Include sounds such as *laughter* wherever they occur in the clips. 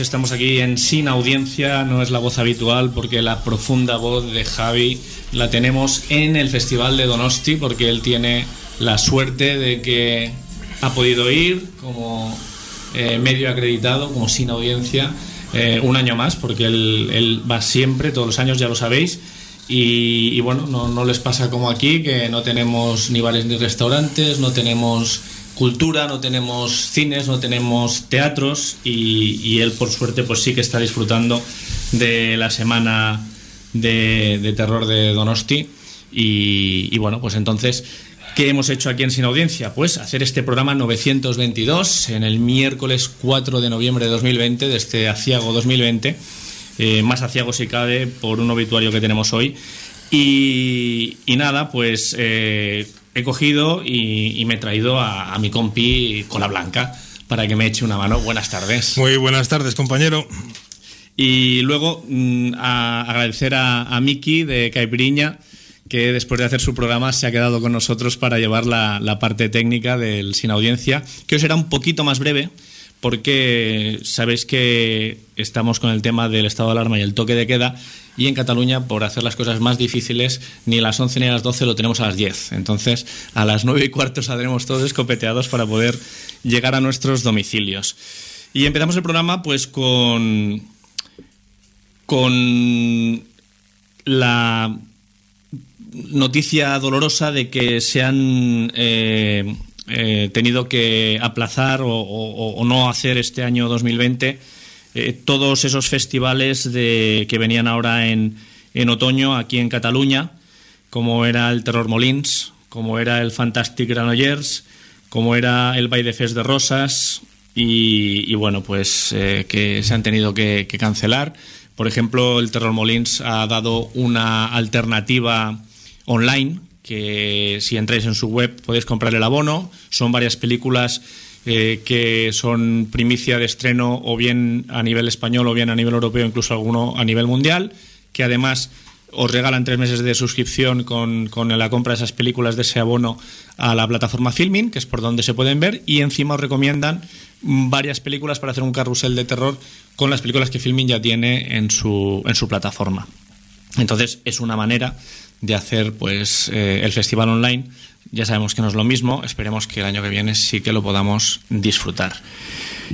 estamos aquí en Sin Audiencia, no es la voz habitual porque la profunda voz de Javi la tenemos en el Festival de Donosti porque él tiene la suerte de que ha podido ir como eh, medio acreditado, como Sin Audiencia, eh, un año más porque él, él va siempre, todos los años ya lo sabéis. Y, y bueno, no, no les pasa como aquí, que no tenemos ni bares ni restaurantes, no tenemos cultura, no tenemos cines, no tenemos teatros y, él por suerte pues sí que está disfrutando de la semana de, terror de Donosti y, bueno pues entonces ¿qué hemos hecho aquí en Sin Audiencia? Pues hacer este programa 922 en el miércoles 4 de noviembre de 2020 de este aciago 2020 eh, más aciago si cabe por un obituario que tenemos hoy y, y nada pues eh, he cogido y, y me he traído a, a mi compi Cola Blanca para que me eche una mano. Buenas tardes. Muy buenas tardes, compañero. Y luego mm, a agradecer a, a Miki de Caipiriña, que después de hacer su programa se ha quedado con nosotros para llevar la, la parte técnica del Sin Audiencia, que hoy será un poquito más breve, porque sabéis que estamos con el tema del estado de alarma y el toque de queda, y en Cataluña, por hacer las cosas más difíciles, ni a las 11 ni a las 12 lo tenemos a las 10. Entonces, a las 9 y cuarto saldremos todos escopeteados para poder llegar a nuestros domicilios. Y empezamos el programa pues con con la noticia dolorosa de que se han eh, eh, tenido que aplazar o, no hacer este año 2020 eh, todos esos festivales de, que venían ahora en, en, otoño aquí en Cataluña, como era el Terror Molins, como era el Fantastic Granollers, como era el Baile Fest de Rosas y, bueno, pues eh, que se han tenido que, que cancelar. Por ejemplo, el Terror Molins ha dado una alternativa online que si entráis en su web podéis comprar el abono. Son varias películas eh, que son primicia de estreno o bien a nivel español o bien a nivel europeo, incluso alguno a nivel mundial, que además os regalan tres meses de suscripción con, con, la compra de esas películas de ese abono a la plataforma Filmin, que es por donde se pueden ver, y encima os recomiendan varias películas para hacer un carrusel de terror con las películas que Filmin ya tiene en su, en su plataforma. Entonces es una manera de hacer pues eh, el festival online. Ya sabemos que no es lo mismo, esperemos que el año que viene sí que lo podamos disfrutar.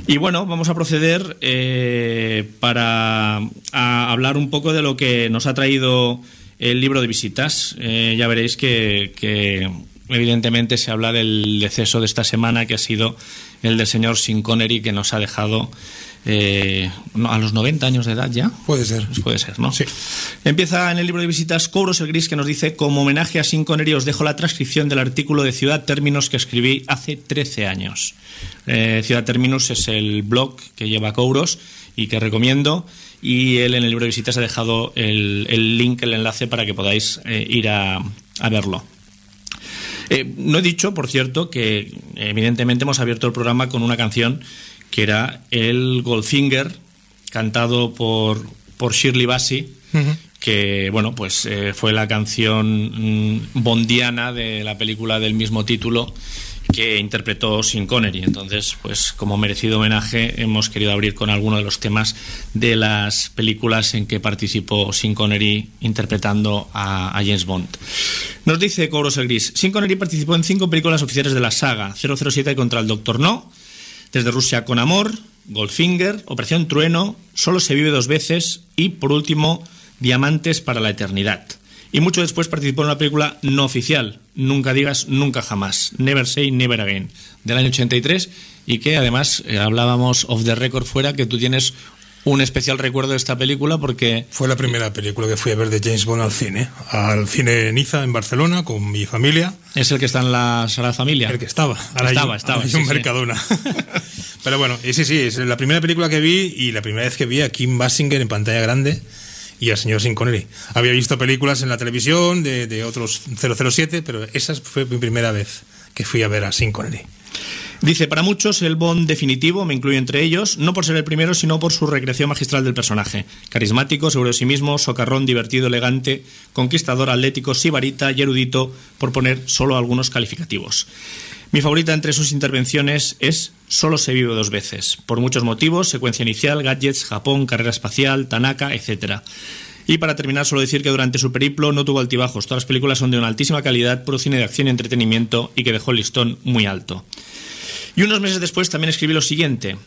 Y bueno, vamos a proceder eh, para a hablar un poco de lo que nos ha traído el libro de visitas. Eh, ya veréis que, que, evidentemente se habla del deceso de esta semana, que ha sido el del señor Sin Connery, que nos ha dejado eh, a los 90 años de edad ya. Puede ser. Puede ser, ¿no? Sí. Empieza en el libro de visitas Cobros el Gris que nos dice, como homenaje a Sin Connery os dejo la transcripción del artículo de Ciudad Términos que escribí hace 13 años. Eh, Ciudad Términos es el blog que lleva Cobros y que recomiendo y él en el libro de visitas ha dejado el, el link, el enlace para que podáis eh, ir a, a verlo. Eh, no he dicho, por cierto, que evidentemente hemos abierto el programa con una canción que era el Goldfinger, cantado por, por Shirley Bassey, que bueno, pues eh, fue la canción mm, bondiana de la película del mismo título que interpretó Sin Connery. Entonces, pues como merecido homenaje hemos querido abrir con alguno de los temas de las películas en que participó Sin Connery interpretando a, a James Bond. Nos dice Cobros el Gris, Sin Connery participó en cinco películas oficiales de la saga, 007 contra el Doctor No, Desde Rusia con Amor, Goldfinger, Operación Trueno, Solo se vive dos veces y, por último, Diamantes para la Eternidad. Y mucho después participó en una película no oficial, Nunca digas nunca jamás, Never Say Never Again, del año 83, y que además eh, hablábamos off the record fuera que tú tienes un especial recuerdo de esta película porque... Fue la primera película que fui a ver de James Bond al cine, al cine Niza en Barcelona con mi familia. Es el que está en la sala familia. El que estaba. Ahora estaba, hay, estaba. Hay sí, un sí. Mercadona. *laughs* Pero bueno, y sí, sí, es la primera película que vi y la primera vez que vi a Kim Basinger en pantalla grande y al señor Sin Connery. Había visto películas en la televisión de, de otros 007, pero esa fue mi primera vez que fui a ver a Sin Connery. Dice, para muchos el Bond definitivo, me incluyo entre ellos, no por ser el primero, sino por su recreación magistral del personaje. Carismático, seguro de sí mismo, socarrón, divertido, elegante, conquistador, atlético, sibarita y erudito, por poner solo algunos calificativos. Mi favorita entre sus intervenciones es Solo se vive dos veces, por muchos motivos, secuencia inicial, gadgets, Japón, carrera espacial, Tanaka, etc. Y para terminar, solo decir que durante su periplo no tuvo altibajos. Todas las películas son de una altísima calidad, puro cine de acción y entretenimiento y que dejó el listón muy alto. Y unos meses después también escribí lo siguiente.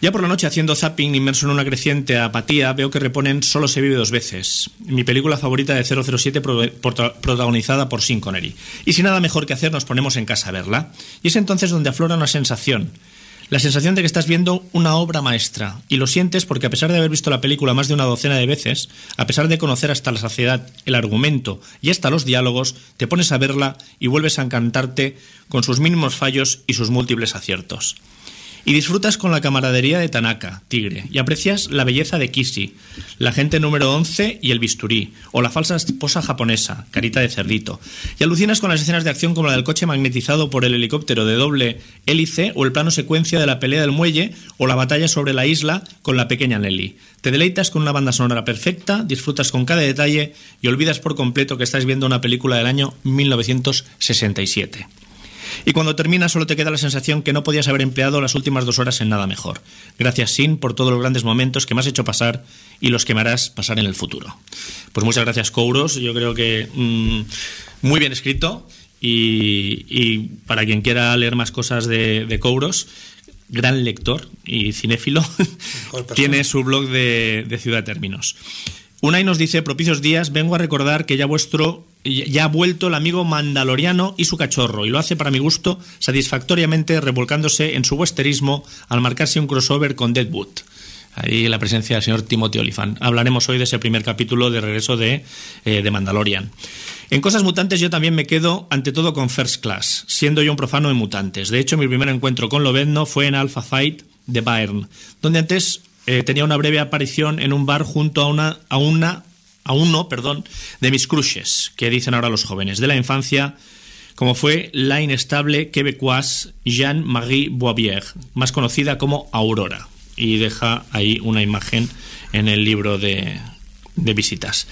Ya por la noche haciendo zapping inmerso en una creciente apatía veo que reponen Solo se vive dos veces, mi película favorita de 007 pro- prota- protagonizada por Sean Connery. Y sin nada mejor que hacer nos ponemos en casa a verla. Y es entonces donde aflora una sensación. La sensación de que estás viendo una obra maestra. Y lo sientes porque a pesar de haber visto la película más de una docena de veces, a pesar de conocer hasta la saciedad el argumento y hasta los diálogos, te pones a verla y vuelves a encantarte con sus mínimos fallos y sus múltiples aciertos. Y disfrutas con la camaradería de Tanaka, Tigre, y aprecias la belleza de Kishi, la gente número 11 y el bisturí, o la falsa esposa japonesa, carita de cerdito. Y alucinas con las escenas de acción como la del coche magnetizado por el helicóptero de doble hélice, o el plano secuencia de la pelea del muelle, o la batalla sobre la isla con la pequeña Nelly. Te deleitas con una banda sonora perfecta, disfrutas con cada detalle y olvidas por completo que estás viendo una película del año 1967. Y cuando termina solo te queda la sensación que no podías haber empleado las últimas dos horas en nada mejor. Gracias, Sin, por todos los grandes momentos que me has hecho pasar y los que me harás pasar en el futuro. Pues muchas gracias, Kouros. Yo creo que mm, muy bien escrito. Y, y para quien quiera leer más cosas de, de Kouros, gran lector y cinéfilo, tiene su blog de, de Ciudad Términos. Unai nos dice, propicios días, vengo a recordar que ya vuestro ya ha vuelto el amigo mandaloriano y su cachorro, y lo hace para mi gusto satisfactoriamente revolcándose en su westerismo al marcarse un crossover con Deadwood. Ahí la presencia del señor Timothy Olyphant. Hablaremos hoy de ese primer capítulo de regreso de, eh, de Mandalorian. En Cosas Mutantes yo también me quedo ante todo con First Class, siendo yo un profano en mutantes. De hecho, mi primer encuentro con Lobezno fue en Alpha Fight de Bayern, donde antes eh, tenía una breve aparición en un bar junto a una, a una a uno, perdón, de mis crushes, que dicen ahora los jóvenes, de la infancia, como fue la inestable quebecoise Jeanne-Marie Boisbier, más conocida como Aurora. Y deja ahí una imagen en el libro de, de visitas.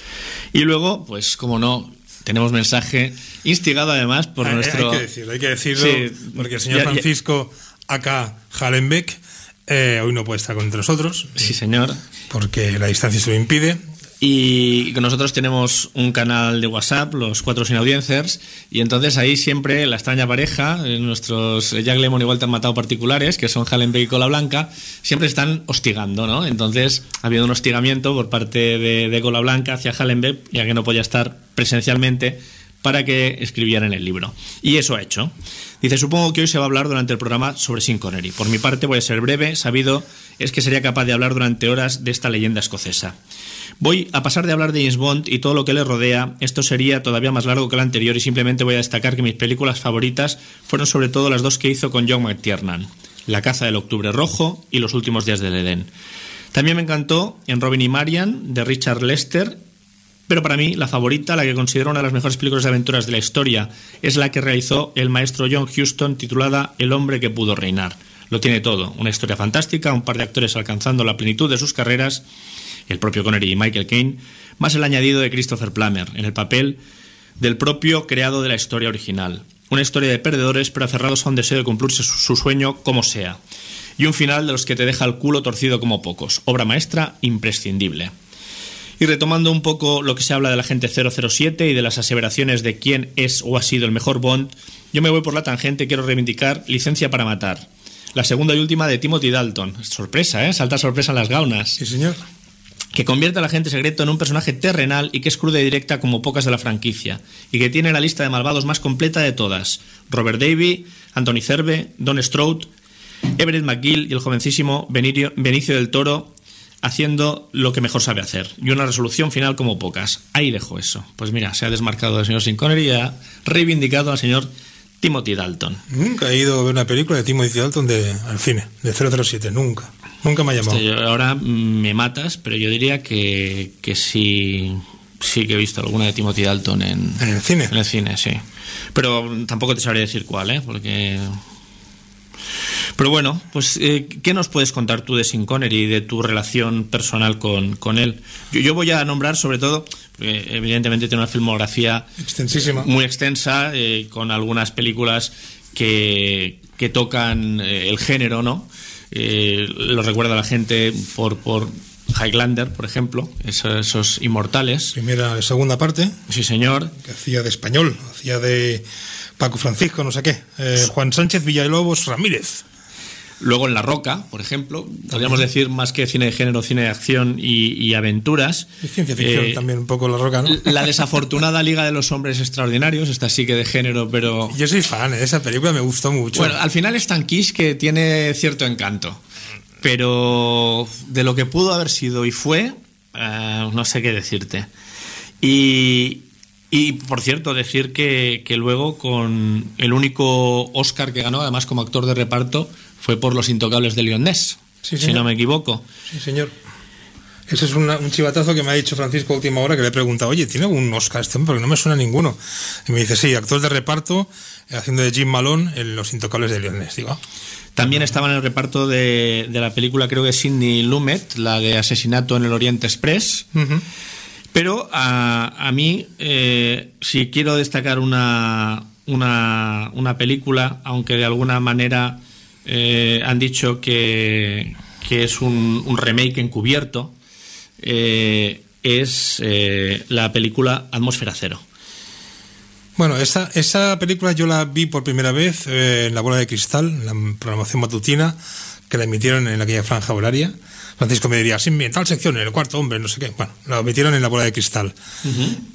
Y luego, pues como no, tenemos mensaje instigado además por hay, nuestro... Hay que decirlo, hay que decirlo Sí, porque el señor ya- Francisco acá Hallenbeck eh, hoy no puede estar con nosotros Sí, señor. porque la distancia se lo impide. Y nosotros tenemos un canal de WhatsApp, los cuatro sin audiencers, y entonces ahí siempre la extraña pareja, eh, nuestros Jack Lemon y Walter Matado particulares, que son Hallenbeck y Cola Blanca, siempre están hostigando, ¿no? Entonces ha habido un hostigamiento por parte de, de Cola Blanca hacia Hallenbeck, ya que no podía estar presencialmente, para que escribiera en el libro. Y eso ha hecho. Dice, supongo que hoy se va a hablar durante el programa sobre Sin Connery. Por mi parte voy a ser breve, sabido es que sería capaz de hablar durante horas de esta leyenda escocesa. Voy a pasar de hablar de James Bond y todo lo que le rodea. Esto sería todavía más largo que el anterior y simplemente voy a destacar que mis películas favoritas fueron sobre todo las dos que hizo con John McTiernan. La caza del octubre rojo y Los últimos días del Edén. También me encantó en Robin y Marian de Richard Lester pero para mí, la favorita, la que considero una de las mejores películas de aventuras de la historia, es la que realizó el maestro John Huston titulada El hombre que pudo reinar. Lo tiene todo, una historia fantástica, un par de actores alcanzando la plenitud de sus carreras, el propio Connery y Michael Caine, más el añadido de Christopher Plummer en el papel del propio creado de la historia original. Una historia de perdedores pero aferrados a un deseo de cumplirse su sueño como sea. Y un final de los que te deja el culo torcido como pocos. Obra maestra imprescindible. Y retomando un poco lo que se habla de la gente 007 y de las aseveraciones de quién es o ha sido el mejor Bond, yo me voy por la tangente quiero reivindicar Licencia para Matar. La segunda y última de Timothy Dalton. Sorpresa, ¿eh? Salta sorpresa en las gaunas. Sí, señor. Que convierte al agente secreto en un personaje terrenal y que es cruda y directa como pocas de la franquicia. Y que tiene la lista de malvados más completa de todas. Robert Davy, Anthony Cerve, Don Stroud, Everett McGill y el jovencísimo Benicio del Toro haciendo lo que mejor sabe hacer y una resolución final como pocas. Ahí dejo eso. Pues mira, se ha desmarcado del señor Sin y ha reivindicado al señor Timothy Dalton. Nunca he ido a ver una película de Timothy Dalton de, al cine, de 007, nunca. Nunca me ha llamado. ahora me matas, pero yo diría que, que sí, sí que he visto alguna de Timothy Dalton en, ¿En el cine. En el cine, sí. Pero tampoco te sabría decir cuál, ¿eh? Porque pero bueno, pues eh, ¿qué nos puedes contar tú de Sin Connery y de tu relación personal con, con él? Yo, yo, voy a nombrar sobre todo, porque evidentemente tiene una filmografía extensísima, muy extensa, eh, con algunas películas que, que tocan eh, el género, ¿no? lo recuerda la gente por, por Highlander, por ejemplo, esos, esos, inmortales. Primera segunda parte. Sí, señor. Que hacía de español, hacía de Paco Francisco, no sé qué. Juan Sánchez Villalobos Ramírez. Luego en La Roca, por ejemplo, podríamos decir más que cine de género, cine de acción y, aventuras. Y ciencia ficción eh, también un poco La Roca, ¿no? La desafortunada Liga de los Hombres Extraordinarios, esta sí que de género, pero... Yo soy fan de esa película, me gustó mucho. Bueno, al final es tan quiche que tiene cierto encanto, pero de lo que pudo haber sido y fue, eh, no sé qué decirte. Y, y por cierto, decir que, que, luego con el único Oscar que ganó, además como actor de reparto, fue por Los Intocables de Lyonnais, si no me equivoco. Sí, señor. Ese es un chivatazo que me ha dicho Francisco a última hora, que le he preguntado, oye, ¿tiene algún Oscar este Porque no me suena ninguno. Y me dice, sí, actor de reparto, haciendo de Jim Malone en Los Intocables de Lyonnais. Digo, ah". También estaba en el reparto de, la película, creo que Sidney Lumet, la de Asesinato en el Oriente Express. Pero a, a mí, eh, si quiero destacar una, una, una película, aunque de alguna manera eh, han dicho que, que es un, remake encubierto, eh, es la película Atmósfera Cero. Bueno, esa, esa película yo la vi por primera vez en La Bola de Cristal, en la programación matutina, que la emitieron en aquella franja horaria. Francisco me diría, sí, en tal sección, en el cuarto hombre, no sé qué. Bueno, la emitieron en La Bola de Cristal.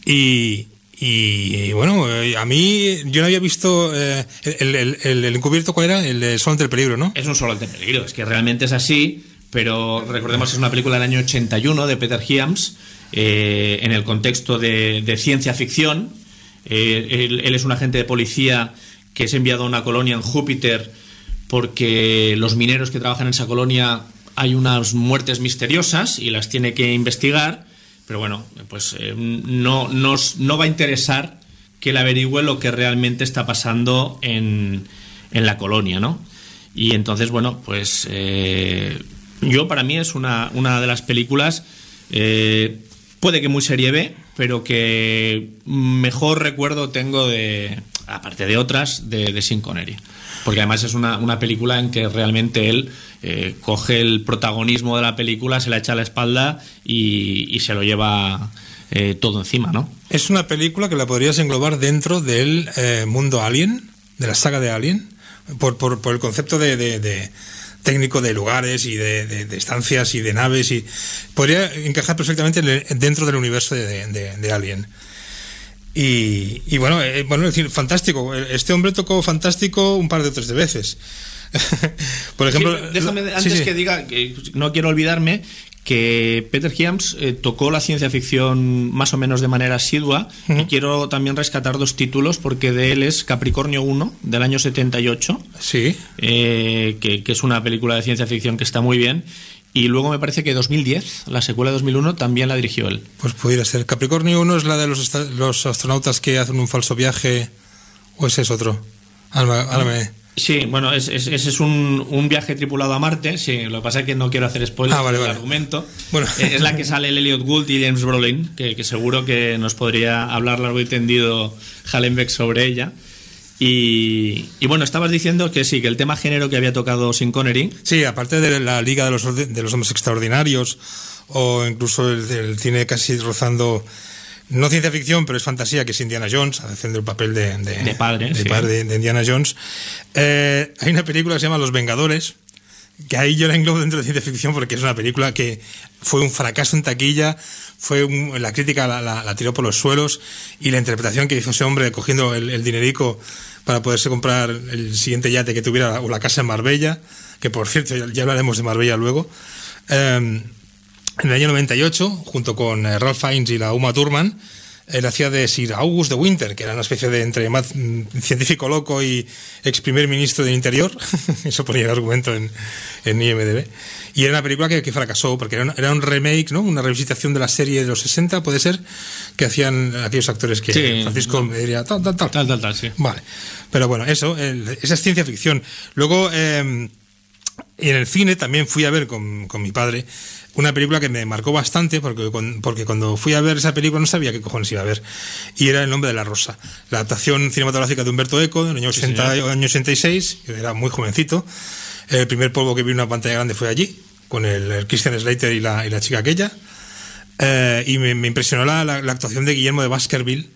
y, y bueno, eh, a mí yo no había visto eh, el, el, el, encubierto, ¿cuál era? El Sol ante el peligro, ¿no? Es un Sol ante el peligro, es que realmente es así, pero recordemos que es una película del año 81 de Peter Hyams, eh, en el contexto de, de ciencia ficción. Él, él, es un agente de policía que es enviado a una colonia en Júpiter porque los mineros que trabajan en esa colonia hay unas muertes misteriosas y las tiene que investigar pero bueno, pues eh, no, nos, no va a interesar que él averigüe lo que realmente está pasando en, en la colonia, ¿no? Y entonces, bueno, pues eh, yo para mí es una, una de las películas, eh, puede que muy serie B, pero que mejor recuerdo tengo de, aparte de otras, de, de Sin Connery. Porque además es una, una película en que realmente él eh, coge el protagonismo de la película, se la echa a la espalda y, y se lo lleva eh, todo encima, ¿no? Es una película que la podrías englobar dentro del eh, mundo Alien, de la saga de Alien, por, por, por el concepto de, de, de, técnico de lugares y de, de, estancias y de naves y podría encajar perfectamente dentro del universo de, Alien. Y, y bueno, eh, bueno, es decir, fantástico. Este hombre tocó fantástico un par de tres de veces. *laughs* Por ejemplo, Sí, déjame, antes sí, sí. que diga, que no quiero olvidarme que Peter Hyams eh, tocó la ciencia ficción más o menos de manera asidua y quiero también rescatar dos títulos porque de él es Capricornio 1 del año 78 Sí, eh, que, que es una película de ciencia ficción que está muy bien y luego me parece que 2010 la secuela de 2001 también la dirigió él pues pudiera ser. Capricornio 1 es la de los, los astronautas que hacen un falso viaje, o ese es otro. Sí, bueno, es- es- ese es un, un viaje tripulado a Marte. Sí, lo que pasa es que no quiero hacer spoilers Ah, vale, del vale. argumento. Bueno. Eh, Es la que sale el Elliot Gould y James Brolin, que, que seguro que nos podría hablar largo y tendido Hallenbeck sobre ella. Y, y bueno, estabas diciendo que sí, que el tema género que había tocado Sin Connery. Sí, aparte de la Liga de los, Orde- de los Hombres Extraordinarios, o incluso el, el cine casi rozando, no ciencia ficción, pero es fantasía, que es Indiana Jones, haciendo el papel de, De padre, de, sí. padre de Indiana Jones. Eh, hay una película que se llama Los Vengadores, que ahí yo la englobo dentro de ciencia ficción porque es una película que fue un fracaso en taquilla, fue un- la crítica la, la- la tiró por los suelos y la interpretación que hizo ese hombre cogiendo el, el dinerico para poderse comprar el siguiente yate que tuviera o la casa en Marbella, que por cierto ya, ya hablaremos de Marbella luego. Eh, en el año 98, junto con eh, Ralph Fiennes y la Uma Thurman, él hacía de Sir August de Winter, que era una especie de entre más, científico loco y ex primer ministro del Interior. *laughs* Eso ponía el argumento en, en IMDb. Y era una película que, que fracasó, porque era un, era un remake, ¿no? Una revisitación de la serie de los 60, puede ser, que hacían aquellos actores que Sí. Francisco me diría, tal, tal, tal. Tal, tal, tal, sí. Vale. Pero bueno, eso, el- esa es ciencia ficción. Luego, eh, y en el cine también fui a ver con, con mi padre una película que me marcó bastante porque, porque cuando fui a ver esa película no sabía qué cojones iba a ver. Y era El nombre de la rosa. La adaptación cinematográfica de Humberto Eco del año, 80, año 86. Yo era muy jovencito. El primer polvo que vi en una pantalla grande fue allí, con el, el Christian Slater y la, y la chica aquella. Eh, y me, me impresionó la, la- la actuación de Guillermo de Baskerville.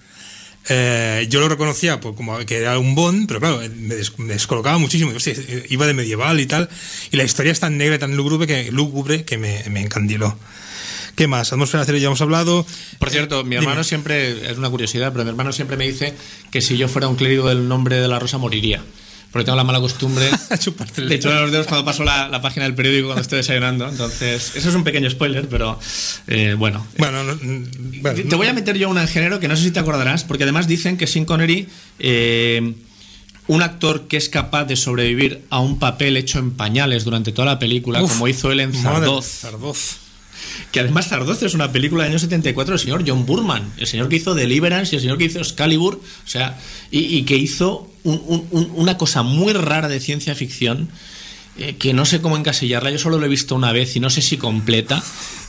Eh, yo lo reconocía pues, como que era un Bond, pero claro, me, des- me descolocaba muchísimo. Hostia, iba de medieval y tal. Y la historia es tan negra y tan lúgubre que, lúgubre que me, me encandiló. ¿Qué más? Atmósfera cero ya hemos hablado. Por cierto, mi Dime. hermano siempre, es una curiosidad, pero mi hermano siempre me dice que si yo fuera un clérigo del nombre de la rosa moriría. Porque tengo la mala costumbre *laughs* de echarme los dedos cuando paso la, la página del periódico cuando estoy desayunando. Entonces, eso es un pequeño spoiler, pero eh, bueno. Bueno, no- mm, bueno, Te voy a meter yo una en género que no sé si te acordarás, porque además dicen que Sean Connery, eh, un actor que es capaz de sobrevivir a un papel hecho en pañales durante toda la película, Uf, como hizo él en Zardoz. Que además Zardoz es una película del año 74 del señor John Burman, el señor que hizo Deliverance y el señor que hizo Excalibur, o sea, y, que hizo un- un- un- una cosa muy rara de ciencia ficción eh, que no sé cómo encasillarla, yo solo lo he visto una vez y no sé si completa,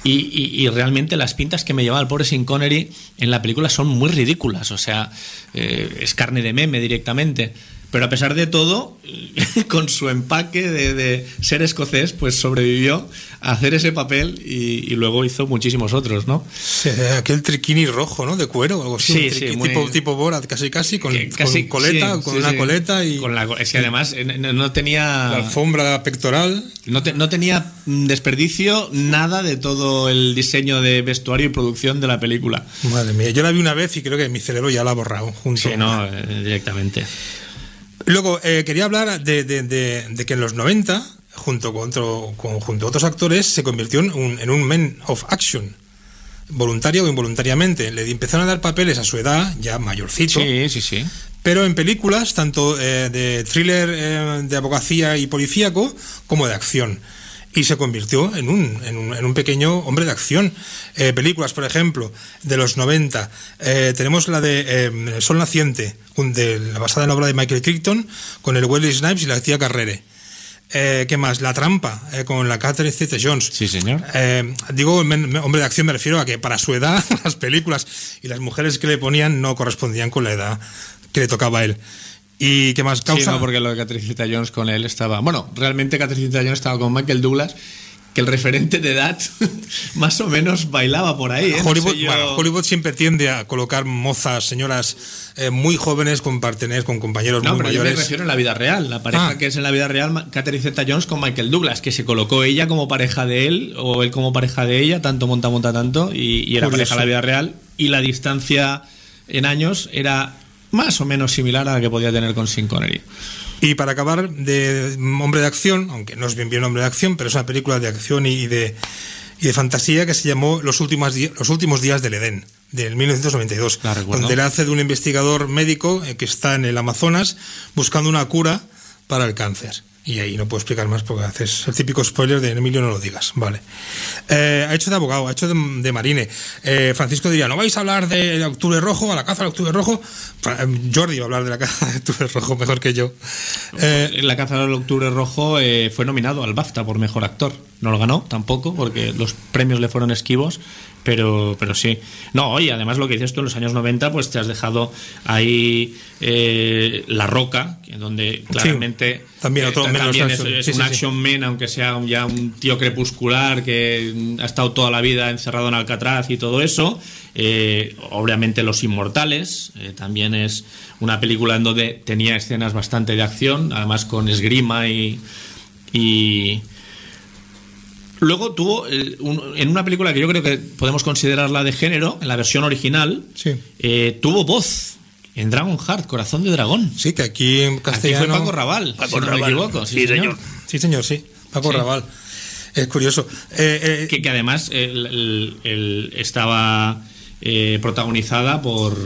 y realmente las pintas que me llevaba el pobre Sin Connery en la película son muy ridículas, o sea, eh, es carne de meme directamente. Pero a pesar de todo, *laughs* con su empaque de, de ser escocés, pues sobrevivió a hacer ese papel y, y luego hizo muchísimos otros, ¿no? Sí, aquel triquini rojo, ¿no? De cuero o algo así. Sí, sí, muy- tipo, tipo Borat, casi casi, con, Que con coleta, con una coleta y Con la, es que además eh, no no la tenía... alfombra pectoral. No, te- no tenía mm, desperdicio nada de todo el diseño de vestuario y producción de la película. Madre mía, yo la vi una vez y creo que mi cerebro ya la ha borrado junto. Sí, no, eh, directamente. Luego, eh, quería hablar de, de- de- de que en los 90, junto con, otro, con- junto a otros actores, se convirtió en un, en un man of action, voluntario o involuntariamente. Le empezaron a dar papeles a su edad, ya mayorcito, Sí, sí, sí. pero en películas, tanto eh, de thriller eh, de abogacía y policíaco, como de acción. Y se convirtió en un, en un, en un pequeño hombre de acción. Eh, películas, por ejemplo, de los 90. eh, tenemos la de eh, Sol Naciente, un de, la basada en la obra de Michael Crichton, con el Wesley Snipes y la tía Carrere. Eh, ¿Qué más? La trampa, eh, con la Catherine Zeta Jones. Sí, señor. Eh, digo, hombre de acción me refiero a que para su edad *laughs* las películas y las mujeres que le ponían no correspondían con la edad que le tocaba a él. ¿Y qué más Sí, causa? no, porque lo de Catricita Jones con él estaba. Bueno, realmente Catricita Jones estaba con Michael Douglas, que el referente de edad *laughs* más o menos bailaba por ahí. ¿eh? No Hollywood, sé yo- bueno, Hollywood siempre tiende a colocar mozas, señoras eh, muy jóvenes con partener con compañeros No, muy pero yo me mayores. refiero en la vida real. La pareja Ah. que es en la vida real, Catherine Zeta Jones con Michael Douglas, que se colocó ella como pareja de él o él como pareja de ella, tanto monta, monta tanto, y, y era Curioso. pareja en la vida real. Y la distancia en años era más o menos similar a la que podía tener con Sin Connery. Y para acabar, de Hombre de Acción, aunque no es bien bien Hombre de Acción, pero es una película de acción y de, y de fantasía que se llamó Los últimos, los últimos días del Edén del 1992, La donde le hace de un investigador médico eh, que está en el Amazonas buscando una cura para el cáncer. Y ahí no puedo explicar más porque haces el típico spoiler de Emilio, no lo digas. Vale. Eh, ha hecho de abogado, ha hecho de, de marine. Eh, Francisco diría, ¿no vais a hablar de Octubre Rojo, a la caza del Octubre Rojo? Eh, Jordi va a hablar de la caza de Octubre Rojo mejor que yo. Eh, La caza del octubre rojo fue nominado al BAFTA por mejor actor. No lo ganó tampoco porque los premios le fueron esquivos, pero, pero sí. No, oye, además lo que dices tú en los años 90, pues te has dejado ahí eh, La Roca, donde claramente también otro también es, action. es Sí, un sí, action man, aunque sea un- ya un tío crepuscular que ha estado toda la vida encerrado en Alcatraz y todo eso. Eh, obviamente Los Inmortales, eh, también es una película en donde tenía escenas bastante de acción, además con esgrima y... y Luego tuvo, eh, un- en una película que yo creo que podemos considerarla de género, en la versión original, Sí. eh, tuvo voz en Dragon Heart, Corazón de Dragón. sí, que aquí en Aquí castellano... fue Paco Raval, Paco si no me equivoco. Sí, Sí, señor. señor. Sí, señor, sí. Paco Sí. Raval. Es curioso. Eh, eh, que, que además el- el- el- estaba eh, protagonizada por,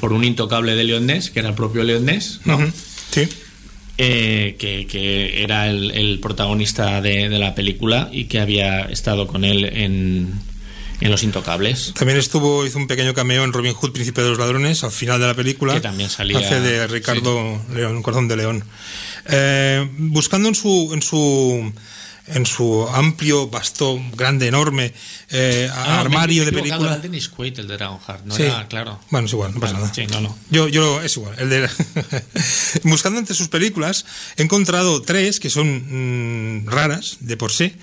por un intocable de Leon Ness, que era el propio Leon Ness, ¿no? ujú, Sí. Eh, que, que era el, el protagonista de, de la película y que había estado con él en, en Los Intocables. También estuvo, hizo un pequeño cameo en Robin Hood, Príncipe de los Ladrones, al final de la película. Que también salía- Hace de Ricardo León, Corazón de León. Eh, buscando en su, en su en su amplio, vasto, grande, enorme eh, Ah, armario me- me he de películas. Era Dennis Quaid, el de no Sí. era, claro. Bueno, es igual, no pasa nada. sí, no, no. Yo, yo, es igual. El de... *laughs* Buscando entre sus películas, he encontrado tres que son mm, raras de por sí.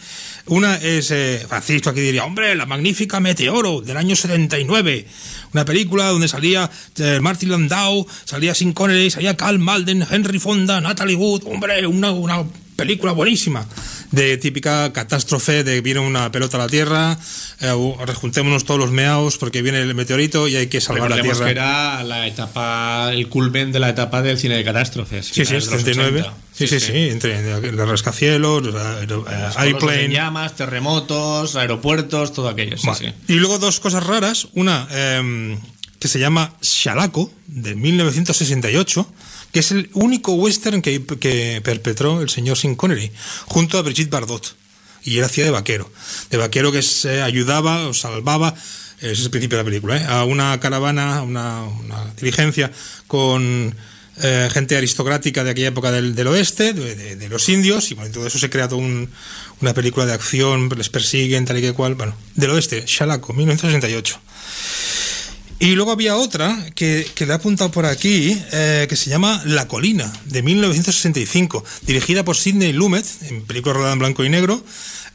Una es eh, Francisco, aquí diría, hombre, La Magnífica Meteoro, del año 79. Una película donde salía eh, Martin Landau, salía Sin Connery, salía Carl Malden, Henry Fonda, Natalie Wood. Hombre, una, una película buenísima. De típica catástrofe, de viene una pelota a la Tierra, eh, rejuntémonos todos los meaos porque viene el meteorito y hay que salvar la Tierra. que era la etapa, el culmen de la etapa del cine de catástrofes. Sí, sí, finales de los 79. 80. Sí, sí, sí, entre los rascacielos, los eh, en airplane. llamas, terremotos, aeropuertos, todo aquello. Sí, Vale. sí. Y luego dos cosas raras. Una em, que se llama Shalaco, de 1968, que es el único western que, perpetró el señor Sin Connery, junto a Brigitte Bardot. Y él hacía de vaquero. De vaquero que se ayudaba o salvaba, ese es el principio de la película, ¿eh? a una caravana, una, una diligencia con eh, gente aristocrática de aquella época del, oeste, de los indios, y bueno, todo eso se crea toda un- una película de acción, les persiguen, tal y que cual, bueno, del oeste, Shalaco, 1968. Y luego había otra que, que le he apuntado por aquí, eh, que se llama La Colina, de 1965, dirigida por Sidney Lumet, en película rodada en blanco y negro,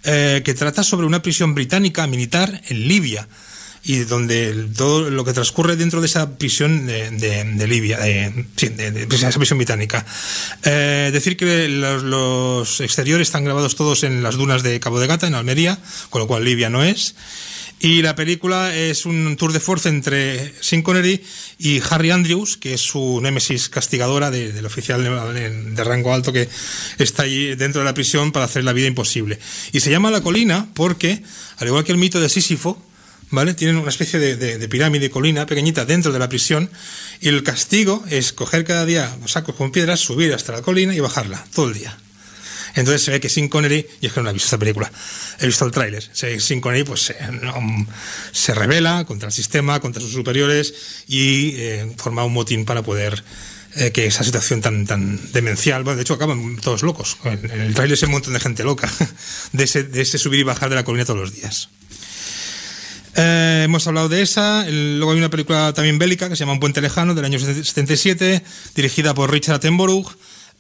eh, que trata sobre una prisión británica militar en Libia y donde todo lo que transcurre dentro de esa prisión de, de- de Libia, de- de esa prisión británica. Eh, decir que los, los exteriores están grabados todos en las dunas de Cabo de Gata, en Almería, con lo cual Libia no es. Y la película es un tour de force entre Sean Connery y Harry Andrews, que es su némesis castigadora de- del oficial de, rango alto que está allí dentro de la prisión para hacer la vida imposible. Y se llama La Colina porque, al igual que el mito de Sísifo, ¿vale? Tienen una especie de pirámide, colina pequeñita dentro de la prisión y el castigo es coger cada día sacos con piedras, subir hasta la colina y bajarla todo el día. Entonces se ve que Sin Connery, y es que no he visto esta película, he visto el tráiler, se ve Sin Connery pues, se, no, se revela contra el sistema, contra sus superiores y eh, forma un motín para poder eh, que esa situación tan, tan demencial, de hecho acaban todos locos, en, el tráiler es un montón de gente loca, *laughs* de ese, subir y bajar de la colina todos los días. Eh, hemos hablado de esa. Luego hay una película también bélica que se llama Un puente lejano del año 77, dirigida por Richard Attenborough.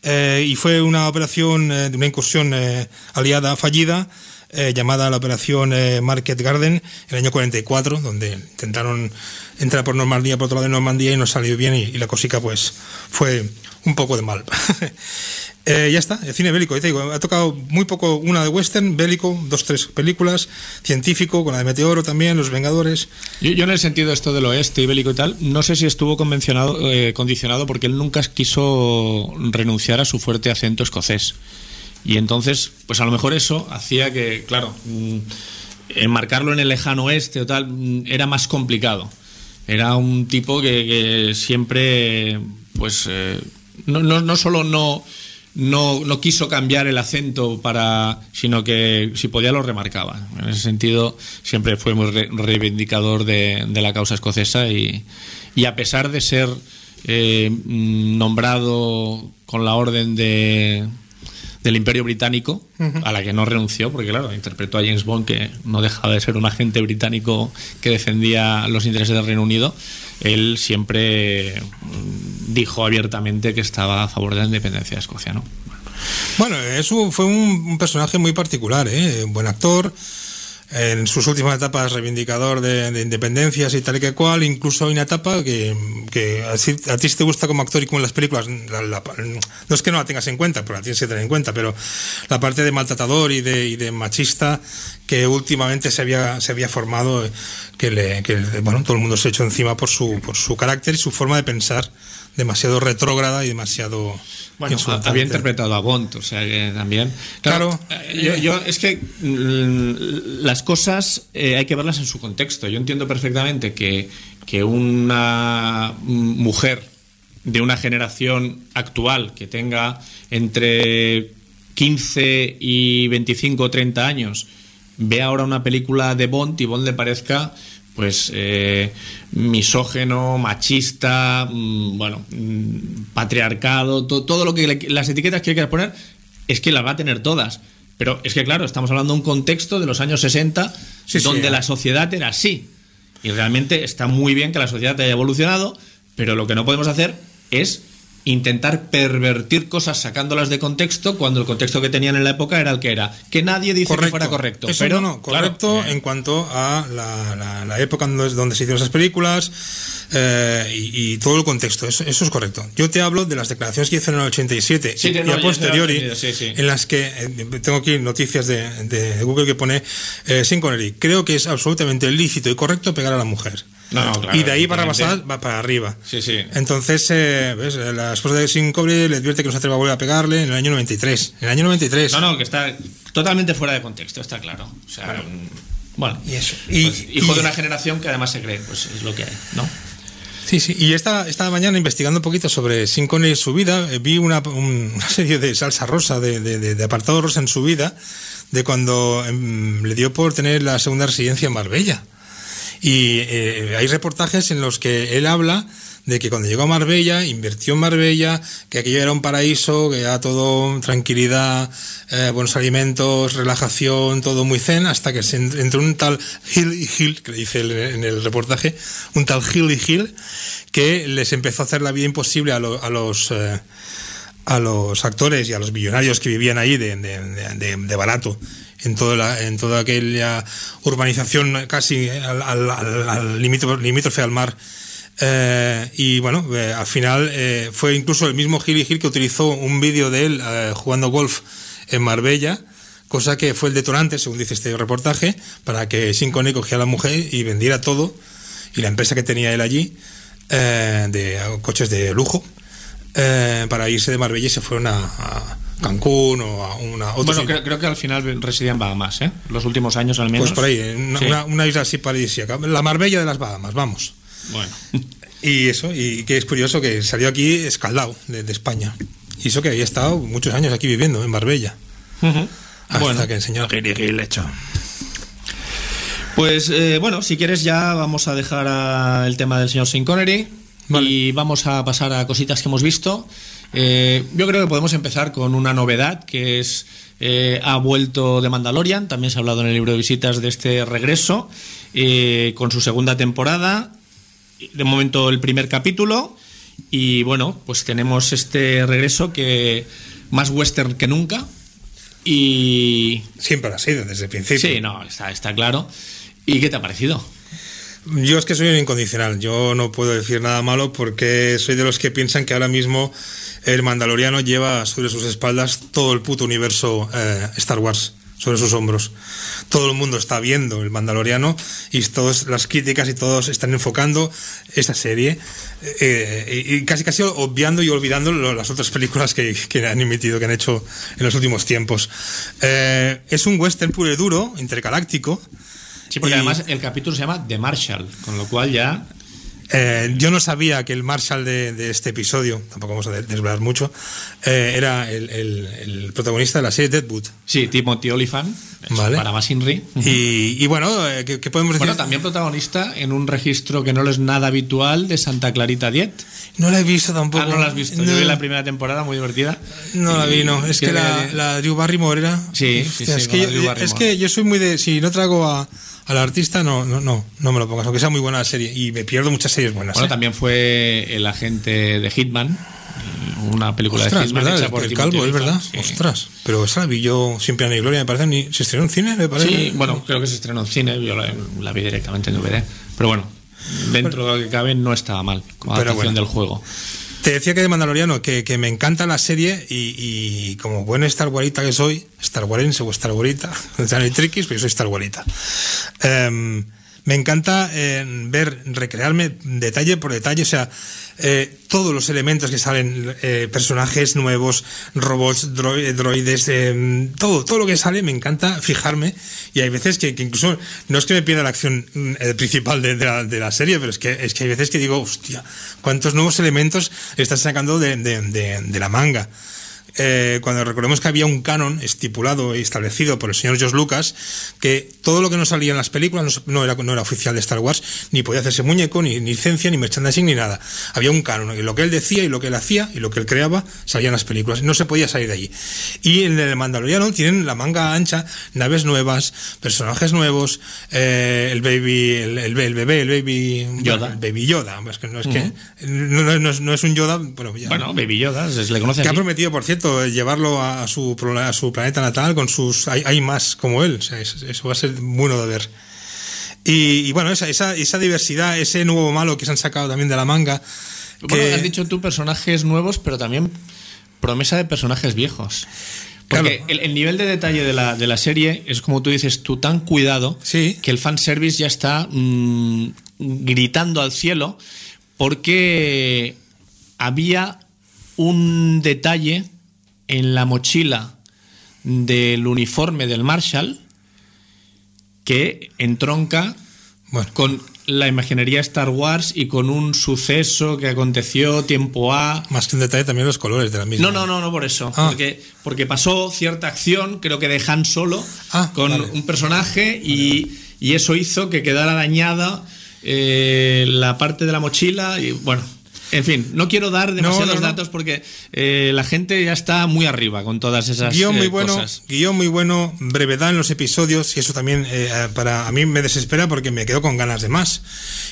Eh, y fue una operación eh, de una incursión eh, aliada fallida eh, llamada la operación Market Garden en el año 44, donde intentaron entrar por Normandía, por otro lado de Normandía y no salió bien y, y la cosica pues fue un poco de mal. *laughs* Eh, ya está, el cine bélico, ha tocado muy poco una de western, bélico, dos, tres películas, científico, con la de Meteoro también, Los Vengadores. Yo, en el sentido de esto del oeste y bélico y tal, no sé si estuvo convencionado, eh, condicionado porque él nunca quiso renunciar a su fuerte acento escocés. Y entonces, pues a lo mejor eso hacía que, claro, mm, enmarcarlo en el lejano oeste o tal mm, era más complicado. Era un tipo que, siempre, pues, eh, no, no solo no, no, no quiso cambiar el acento para, sino que si podía lo remarcaba. En ese sentido, siempre fue muy re- reivindicador de, de la causa escocesa y, y a pesar de ser eh, nombrado con la orden de del Imperio Británico, a la que no renunció, porque claro, interpretó a James Bond, que no dejaba de ser un agente británico que defendía los intereses del Reino Unido, él siempre mm, dijo abiertamente que estaba a favor de la independencia de Escocia, ¿no? Bueno, eso fue un, un personaje muy particular, ¿eh? buen actor. En sus últimas etapas reivindicador de, de independencias y tal y que cual, incluso hay una etapa que, que a, ti, a ti si te gusta como actor y como en las películas, la- la- no es que no la tengas en cuenta, pero la tienes que tener en cuenta, pero la parte de maltratador y de, y de machista que últimamente se había, se había formado, que, le, que bueno, todo el mundo se echó encima por su, por su carácter y su forma de pensar demasiado retrógrada y demasiado Bueno, insultante. había interpretado a Bond, o sea que también. Claro. eh, Yo, yo- es que mm, las cosas eh, hay que verlas en su contexto. Yo entiendo perfectamente que, que una mujer de una generación actual que tenga entre 15 y 25 o 30 años vea ahora una película de Bond y Bond le parezca pues eh, misógeno, machista, mm, bueno, mm, patriarcado, to- todo lo que le- las etiquetas que quieras poner, es que las va a tener todas. Pero es que, claro, estamos hablando de un contexto de los años 60 Sí, sí, donde eh. la sociedad era así. Y realmente está muy bien que la sociedad haya evolucionado, pero lo que no podemos hacer es intentar pervertir cosas sacándolas de contexto cuando el contexto que tenían en la época era el que era. Que nadie dice que fuera correcto. Eso pero, no, no, claro, correcto eh, en cuanto a la, la- la época donde, donde se hicieron esas películas eh, y, y todo el contexto. Eso, eso es correcto. Yo te hablo de las declaraciones que hizo en el 87 Sí, y, que y no, a posteriori, sí, sí. en las que eh, tengo aquí noticias de, de Google que pone eh, Sean Connery. Creo que es absolutamente lícito y correcto pegar a la mujer. No, no, claro, y de ahí para pasar va para arriba. Sí, sí. Entonces, eh, ¿ves? la esposa de Sean Connery le advierte que no se atreva a volver a pegarle en el año 93. En el año 93. No, no, que está totalmente fuera de contexto, está claro. O sea, mm, bueno, Y eso. pues, Y- hijo y- de una generación que además se cree, pues es lo que hay, ¿no? Sí, sí. Y esta, esta mañana investigando un poquito sobre Connery y su vida, eh, vi una, un- una serie de salsa rosa, de, de, de- de apartado rosa en su vida, de cuando em, le dio por tener la segunda residencia en Marbella. Y eh, hay reportajes en los que él habla de que cuando llegó a Marbella, invirtió en Marbella, que aquello era un paraíso, que era todo tranquilidad, eh, buenos alimentos, relajación, todo muy zen, hasta que se en- entró un tal Hill y Hill, que le dice él en el reportaje, un tal Hill y Hill, que les empezó a hacer la vida imposible a, a los... eh, a los actores y a los millonarios que vivían ahí de- de- de- de barato en toda la, en toda aquella urbanización casi al, al, al- al limítrofe, limítrofe al mar. Eh, y bueno eh, al final eh, fue incluso el mismo Gil y Gil que utilizó un vídeo de él eh, jugando golf en Marbella cosa que fue el detonante según dice este reportaje para que Sean Connery cogiera a la mujer y vendiera todo y la empresa que tenía él allí eh, de coches de lujo eh, para irse de Marbella y se fueron a, a Cancún o a una otro Bueno, creo, creo que al final residía en Bahamas, ¿eh? Los últimos años al menos. pues por ahí, en una, Sí. una- una isla así paradisíaca, la Marbella de las Bahamas, vamos. Bueno. Y eso, y que es curioso que salió aquí escaldado de, de España. Y eso que había estado muchos años aquí viviendo, en Marbella. Hasta Bueno. que el señor Gil echó. Pues eh, bueno, si quieres ya vamos a dejar a- el tema del señor Sean Connery Vale. y vamos a pasar a cositas que hemos visto. Eh, yo creo que podemos empezar con una novedad que es eh, ha vuelto de Mandalorian, también se ha hablado en el libro de visitas de este regreso eh, con su segunda temporada. De momento el primer capítulo y bueno, pues tenemos este regreso que más western que nunca y Siempre ha sido, desde el principio. Sí, no, está, está claro. ¿Y qué te ha parecido? Yo es que soy un incondicional, yo no puedo decir nada malo porque soy de los que piensan que ahora mismo el Mandaloriano lleva sobre sus espaldas todo el puto universo eh, Star Wars sobre sus hombros. Todo el mundo está viendo el Mandaloriano y todas las críticas y todos están enfocando esa serie eh, y casi casi obviando y olvidando las otras películas que, que, han emitido, que han hecho en los últimos tiempos. Eh, es un western puro y duro, intergaláctico. Sí, porque y, además el capítulo se llama The Marshall, con lo cual ya eh, yo no sabía que el Marshall de, de, este episodio, tampoco vamos a desvelar mucho, eh, era el, el, el, protagonista de la serie Deadwood. Sí, Timothy Olyphant, vale. para más Inri. Y, y, bueno, eh, ¿qué, ¿qué, podemos decir? Bueno, también protagonista en un registro que no es nada habitual de Santa Clarita Diet. No la he visto tampoco. Ah, no la has visto. No. Yo vi la primera temporada, muy divertida. No la vi, no. Es que la, la Drew Barrymore era. Sí, sí, sí, es, que yo, es que yo soy muy de. Si no trago a al artista no, no, no, no me lo pongas, aunque sea muy buena la serie. Y me pierdo muchas series buenas. Bueno, ¿eh? también fue el agente de Hitman, una película Ostras, de Hitman ¿verdad? hecha por el calvo, es verdad. sí. Ostras. Pero esa la vi yo sin pena ni gloria, me parece. Ni, ¿Se estrenó en cine, me parece? Sí, bueno, creo que se estrenó en cine, yo la, la vi directamente en DVD. Pero bueno, dentro de lo que cabe no estaba mal, como Pero adaptación bueno. del juego. Te decía que de Mandaloriano, que, que me encanta la serie y, como buen Star Warita que soy, Star Warense o Star Warita, *laughs* no hay triquis, pero yo soy Star Warita. Em, me encanta eh, ver, recrearme detalle por detalle, o sea, eh, todos los elementos que salen, eh, personajes nuevos, robots, dro droides, eh, todo, todo lo que sale, me encanta fijarme. Y hay veces que, incluso, no es que me pierda la acción eh, principal de, la, de, la, serie, pero es que, es que hay veces que digo, hostia, cuántos nuevos elementos estás sacando de, de la manga. Eh, cuando recordemos que había un canon estipulado y establecido por el señor George Lucas, que todo lo que no salía en las películas no, no, era, no era oficial de Star Wars, ni podía hacerse muñeco, ni, ni licencia, ni merchandising, ni nada. Había un canon, y lo que él decía y lo que él hacía y lo que él creaba salía en las películas. No se podía salir de allí. Y en el Mandaloriano tienen la manga ancha, naves nuevas, personajes nuevos, eh, el baby, el, el, el, bebé, el baby Yoda. El baby Yoda. Es que no es uh -huh. que no, no, es, no, es, un Yoda, bueno, ya, bueno baby Yoda, se le conoce que así. ha prometido, por cierto, llevarlo a su, a su planeta natal con sus. Hay, hay más como él, o sea, eso va a ser bueno de ver. Y, y bueno, esa, esa, esa, diversidad, ese nuevo malo que se han sacado también de la manga. Bueno, que... has dicho tú personajes nuevos, pero también promesa de personajes viejos. Porque claro. el, el, nivel de detalle de la, de la, serie es, como tú dices, tú tan cuidado sí. que el fanservice ya está mmm, gritando al cielo porque había un detalle en la mochila del uniforme del Marshall que entronca bueno. con la imaginería Star Wars y con un suceso que aconteció tiempo A. Más que un detalle también los colores de la misma. No, no, no, no por eso. Ah. Porque, porque pasó cierta acción, creo que de Han Solo, ah, con vale. un personaje y, y, eso hizo que quedara dañada eh, la parte de la mochila y bueno. En fin, no quiero dar demasiados no, no, no. datos porque eh, la gente ya está muy arriba con todas esas guion muy eh, bueno, cosas. Guión muy bueno, brevedad en los episodios y eso también eh, para a mí me desespera porque me quedo con ganas de más.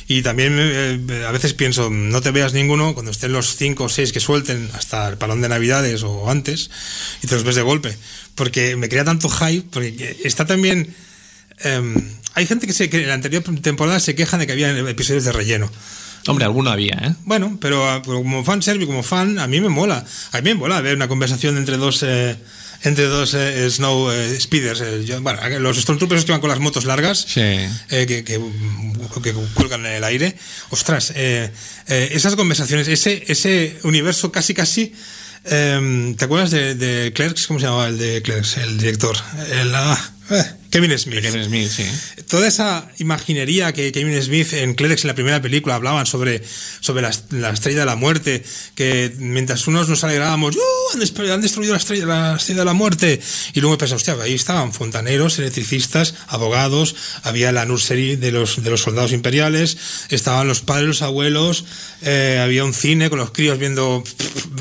Y también eh, a veces pienso, no te veas ninguno cuando estén los cinco o seis que suelten hasta el palón de Navidades o antes y te los ves de golpe. Porque me crea tanto hype, porque está también... hay gente que, se, que en la anterior temporada se queja de que había episodios de relleno. Hombre, alguno había, ¿eh? Bueno, pero, pero como fan service, como fan, a mí me mola. A mí me mola ver una conversación entre dos. Eh, entre dos eh, Snow eh, Speeders. Yo, bueno, los Stormtroopers que van con las motos largas, sí. que, que, que, cuelgan en el aire. Ostras, eh, esas conversaciones, ese, ese universo casi, casi. ¿Te acuerdas de, de, Clerks? ¿Cómo se llamaba el de Clerks? El director. El, uh, Kevin Smith. Kevin Smith, sí. Toda esa imaginería que Kevin Smith en Clerks en la primera película hablaban sobre, sobre la, la, estrella de la muerte, que mientras unos nos alegrábamos, ¡Oh, han, han, destruido la estrella, la estrella de la muerte, y luego pensaba, hostia, ahí estaban fontaneros, electricistas, abogados, había la nursery de los, de los soldados imperiales, estaban los padres, los abuelos, eh, había un cine con los críos viendo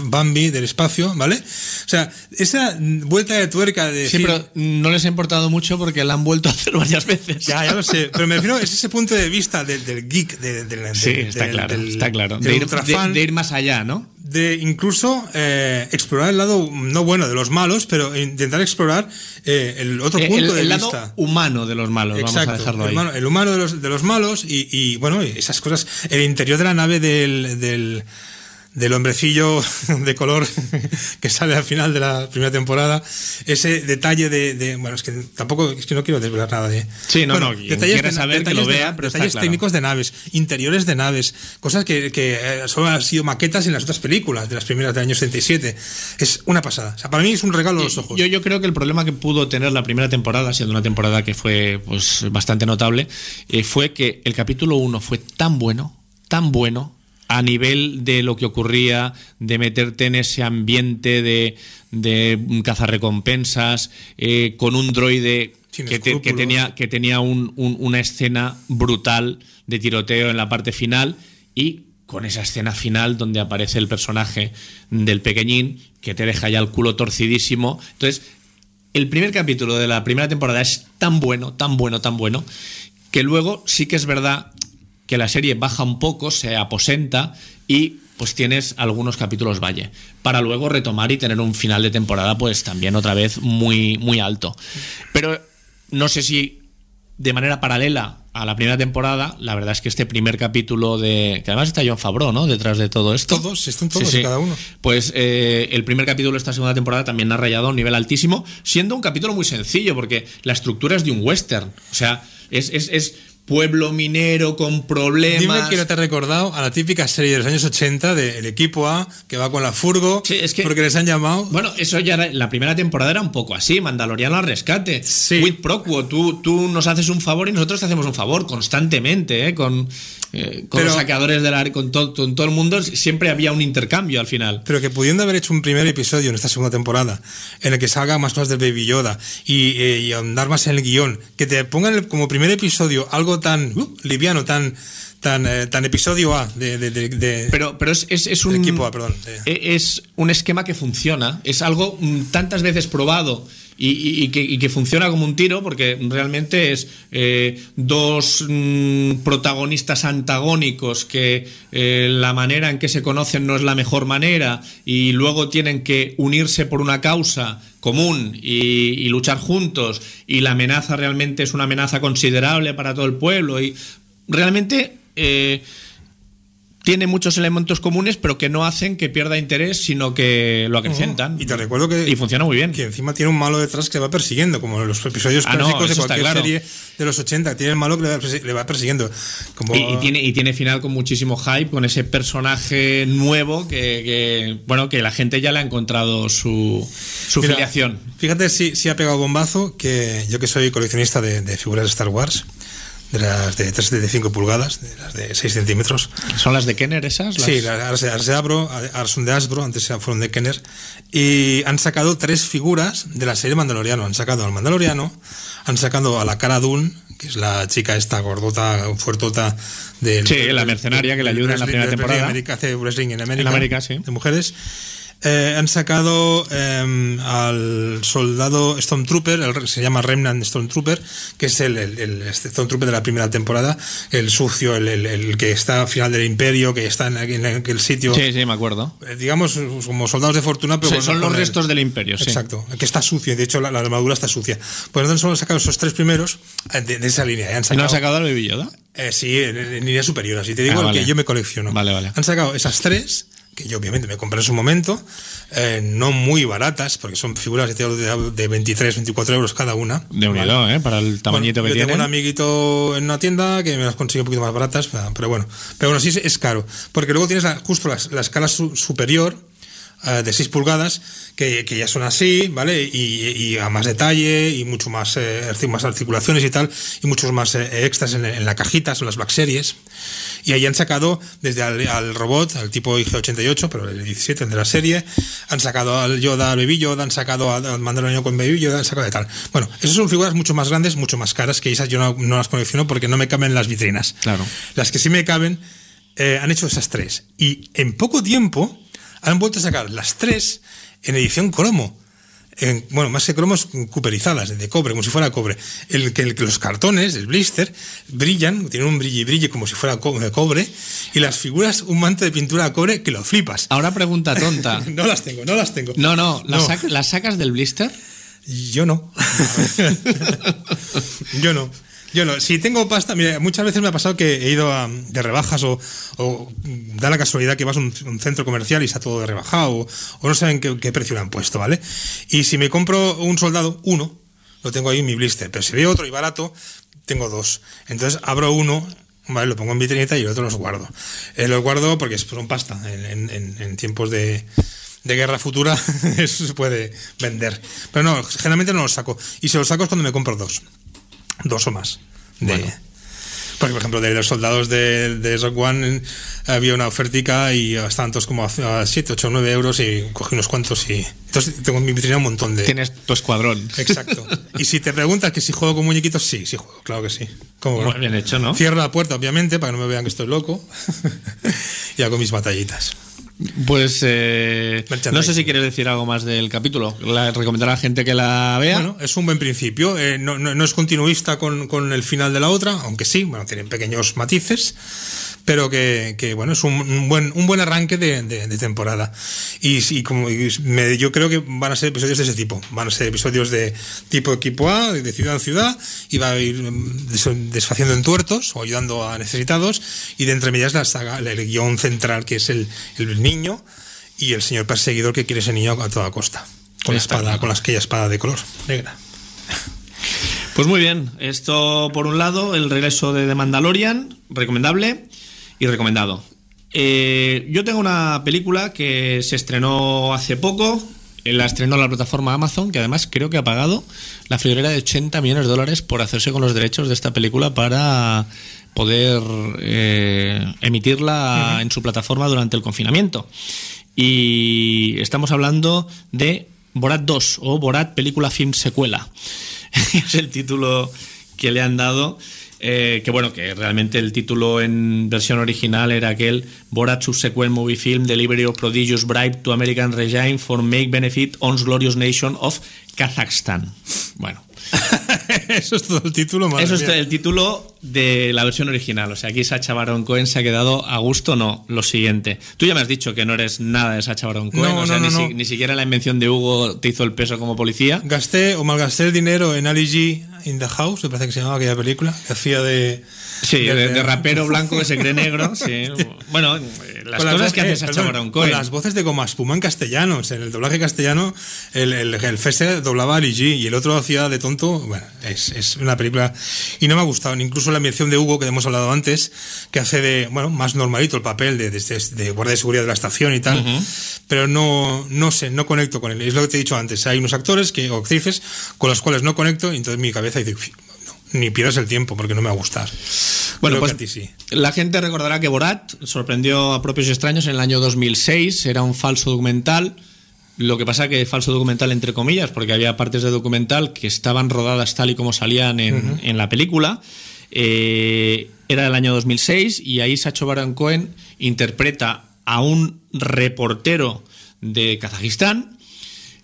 Bambi del espacio, ¿vale? O sea, esa vuelta de tuerca de... Sí, decir, pero no les ha importado mucho porque la han vuelto a hacer varias veces. Ya, ya lo sé, pero me refiero, es ese punto de vista del, del geek, del, del, sí, está claro, del, está claro. De ir, de, de, ir, más allá, ¿no? de incluso eh, explorar el lado no bueno de los malos, pero intentar explorar eh, el otro Eh, punto el, de el vista. lado humano de los malos, vamos a dejarlo el ahí. humano, el humano de los, de los malos y, y, bueno, esas cosas. El interior de la nave del, del, del hombrecillo *laughs* de color *laughs* que sale al final de la primera temporada, ese detalle de, de- bueno, es que tampoco, es que no quiero desvelar nada de... Sí, no, Bueno, no, saber que lo de- vea, pero detalles claro. técnicos de naves, interiores de naves, cosas que, que eh, solo han sido maquetas en las otras películas, de las primeras del año 77. Es una pasada. O sea, para mí es un regalo a los ojos. Yo, yo creo que el problema que pudo tener la primera temporada, siendo una temporada que fue pues bastante notable, eh, fue que el capítulo 1 fue tan bueno, tan bueno, a nivel de lo que ocurría, de meterte en ese ambiente de, de cazarrecompensas, eh, con un droide que, te- que tenía, que tenía un- un- una escena brutal de tiroteo en la parte final y con esa escena final donde aparece el personaje del pequeñín que te deja ya el culo torcidísimo. Entonces, el primer capítulo de la primera temporada es tan bueno, tan bueno, tan bueno, que luego sí que es verdad que la serie baja un poco, se aposenta y pues tienes algunos capítulos valle, para luego retomar y tener un final de temporada pues también otra vez muy, muy alto. Pero no sé si de manera paralela a la primera temporada, la verdad es que este primer capítulo de... que además está John Favreau, ¿no? Detrás de todo esto. Todos, están todos y cada uno. Pues eh, el primer capítulo de esta segunda temporada también ha rayado a un nivel altísimo, siendo un capítulo muy sencillo, porque la estructura es de un western. O sea, es, es, es pueblo minero con problemas. Dime que no te ha recordado a la típica serie de los años 80 del equipo A que va con la furgo Sí, es que- porque les han llamado. Bueno, eso ya era- la primera temporada era un poco así, Mandaloriano al rescate. Sí. With pro quo, tú, tú nos haces un favor y nosotros te hacemos un favor constantemente, ¿eh? con, eh, con Pero- los saqueadores del área, con, todo con todo el mundo, siempre había un intercambio al final. Pero que pudiendo haber hecho un primer episodio en esta segunda temporada en el que salga más cosas del Baby Yoda y, eh, y ahondar más en el guion, que te pongan como primer episodio algo tan uh, liviano, tan tan eh, tan episodio A de, de- de- de- Pero, pero es, es, es un. equipo A, perdón. e- Es un esquema que funciona. Es algo mm, tantas veces probado y, que, funciona como un tiro, porque realmente es eh, dos mm, protagonistas antagónicos que eh, la manera en que se conocen no es la mejor manera y luego tienen que unirse por una causa común y, y luchar juntos y la amenaza realmente es una amenaza considerable para todo el pueblo y realmente eh, tiene muchos elementos comunes, pero que no hacen que pierda interés, sino que lo acrecentan. Y te recuerdo que, Y funciona muy bien. que encima tiene un malo detrás que va persiguiendo, como en los episodios Ah, no, clásicos de eso está cualquier claro. serie de los 80. Tiene el malo que le va, persi- le va persiguiendo. Como, Y, y tiene, y tiene final con muchísimo hype, con ese personaje nuevo que, que, bueno, que la gente ya le ha encontrado su, su Mira, filiación. Fíjate si, si ha pegado bombazo que yo que soy coleccionista de, de figuras de Star Wars, de las de 3,75 pulgadas, de las de 6 centímetros. ¿Son las de Kenner esas? Las- Sí, las Ars de, de Abro, ahora son de Hasbro, antes fueron de Kenner. Y han sacado tres figuras de la serie Mandaloriano. Han sacado al Mandaloriano, han sacado a la Cara Dune, que es la chica esta gordota, fuertota del. Sí, la mercenaria que le ayuda en la primera temporada. América, hace wrestling en América. En América, sí. De mujeres. Eh, han sacado eh, al soldado Stormtrooper, el, se llama Remnant Stormtrooper, que es el, el, el este Stormtrooper de la primera temporada, el sucio, el, el- el que está al final del imperio, que está en aquel, en aquel sitio, Sí, sí, me acuerdo. eh, digamos, como soldados de fortuna, pero Sí, con- son los el- restos del imperio, sí. Exacto, que está sucio, de hecho la, la armadura está sucia. Pues entonces solo han sacado esos tres primeros eh, de, de esa línea. Han ¿Y no han sacado, sacado al Baby Yoda? eh, sí, en, en línea superior, así te digo, Ah, el vale. que yo me colecciono. Vale, vale. Han sacado esas tres, que yo obviamente me compré en su momento, eh, no muy baratas, porque son figuras de, de, de 23, 24 euros cada una. De ¿vale? unido, ¿eh? Para el tamañito Bueno, que yo tengo un amiguito en una tienda que me las consigue un poquito más baratas, pero bueno. Pero bueno, sí es- es caro. Porque luego tienes la- justo la, la escala su- superior eh, de 6 pulgadas, que, que ya son así, ¿vale? Y, y a más detalle y mucho más, eh, más articulaciones y tal, y muchos más eh, extras en, en la cajita, son las Black Series. Y ahí han sacado desde al, al robot, al tipo IG-88, pero el 17, el de la serie, han sacado al Yoda, al Baby Yoda, han sacado al al Mandaloriano con Baby Yoda, han sacado de tal. Bueno, esas son figuras mucho más grandes, mucho más caras, que esas yo no, no las colecciono porque no me caben en las vitrinas. Claro. Las que sí me caben eh, han hecho esas tres. Y en poco tiempo han vuelto a sacar las tres en edición cromo. en- bueno, más que cromos, cooperizadas, de cobre, como si fuera cobre. El que el los cartones, el blister, brillan, tienen un brillo y brillo como si fuera co- de cobre, y las figuras, un manto de pintura de cobre que lo flipas. Ahora pregunta tonta. *laughs* No las tengo, no las tengo. No, no, ¿las, No. sac- las sacas del blister? Yo no. *laughs* Yo no. Yo no. Si tengo pasta, mira, muchas veces me ha pasado que he ido a- de rebajas o, da la casualidad que vas a un, centro comercial y está todo de rebajado o, no saben qué, precio le han puesto, ¿vale? Y si me compro un soldado, uno, lo tengo ahí en mi blister, pero si veo otro y barato, tengo dos. Entonces abro uno, ¿vale? Lo pongo en vitrineta y el otro los guardo. Eh, los guardo porque son pasta. En- en- en tiempos de, de guerra futura *laughs* eso se puede vender. Pero no, generalmente no los saco. Y si los saco es cuando me compro dos. Dos o más. De, Bueno. Porque, por ejemplo, de los soldados de, de Rock One eh, había una ofertica y estaban todos como a 7, 8, 9 euros y cogí unos cuantos y... Entonces tengo en mi vitrina un montón de... Tienes tu escuadrón. Exacto. *laughs* Y si te preguntas que si juego con muñequitos, sí, sí juego, claro que sí. ¿Cómo no? Muy bien hecho, ¿no? Cierro la puerta, obviamente, para que no me vean que estoy loco. *laughs* y hago mis batallitas. Pues eh, no sé si quieres decir algo más del capítulo. La, recomendar a la gente que la vea. Bueno, es un buen principio. Eh, no, no- no es continuista con, con el final de la otra, aunque sí, bueno, tienen pequeños matices, pero que, que, bueno, es un, un buen, un buen arranque de, de- de temporada. Y, sí, como y me- yo creo que van a ser episodios de ese tipo. Van a ser episodios de tipo equipo A, de ciudad en ciudad, y va a ir mm, des- desfaciendo en tuertos o ayudando a necesitados, y de entre medias la saga, el guion central que es el, el niño y el señor perseguidor que quiere ese niño a toda costa. Con la espada, con la aquella espada de color negra. Pues muy bien. Esto, por un lado, el regreso de The Mandalorian, recomendable y recomendado. Eh, yo tengo una película que se estrenó hace poco. eh, La estrenó la plataforma Amazon, que además creo que ha pagado la friolera de 80 millones de dólares por hacerse con los derechos de esta película para poder eh, emitirla en su plataforma durante el confinamiento. Y estamos hablando de Borat 2 o Borat película film secuela. *laughs* es el título que le han dado. Eh, que bueno, que realmente el título en versión original era aquel Borat Subsequent Movie Film Delivery of Prodigious Bribe to American Regime for Make Benefit on Glorious Nation of Kazakhstan. Bueno, *laughs* Eso es todo el título, madre eso es el título de la versión original. O sea, aquí Sacha Baron Cohen se ha quedado a gusto. No, lo siguiente. Tú ya me has dicho que no eres nada de Sacha Baron Cohen. No, o sea, no, ni, no, si- no. ni siquiera la invención de Hugo te hizo el peso como policía. Gasté o malgasté el dinero en Ali G in the House, me parece que se llamaba aquella película, que hacía de. Sí, de, de rapero *laughs* blanco que se cree negro. Sí. Bueno, las con cosas vo- que hace eh, perdón, Baron Con las voces de Goma Espuma en castellano. O sea, en el doblaje castellano, el, el, el Fester doblaba a Ali G y el otro hacía de tonto. Bueno, es, es una película. Y no me ha gustado. Incluso la mención de Hugo, que hemos hablado antes, que hace de. Bueno, más normalito el papel de, de, de guardia de seguridad de la estación y tal. Pero no, no sé, no conecto con él. Es lo que te he dicho antes. Hay unos actores que, o actrices con los cuales no conecto y entonces mi cabeza dice. "Uf, no, ni pierdas el tiempo porque no me va a gustar. Bueno, Creo pues ti sí. la gente recordará que Borat sorprendió a propios extraños en el año 2006. Era un falso documental. Lo que pasa que falso documental entre comillas, porque había partes de documental que estaban rodadas tal y como salían en, en la película. Eh, era el año 2006 y ahí Sacho Baron Cohen interpreta a un reportero de Kazajistán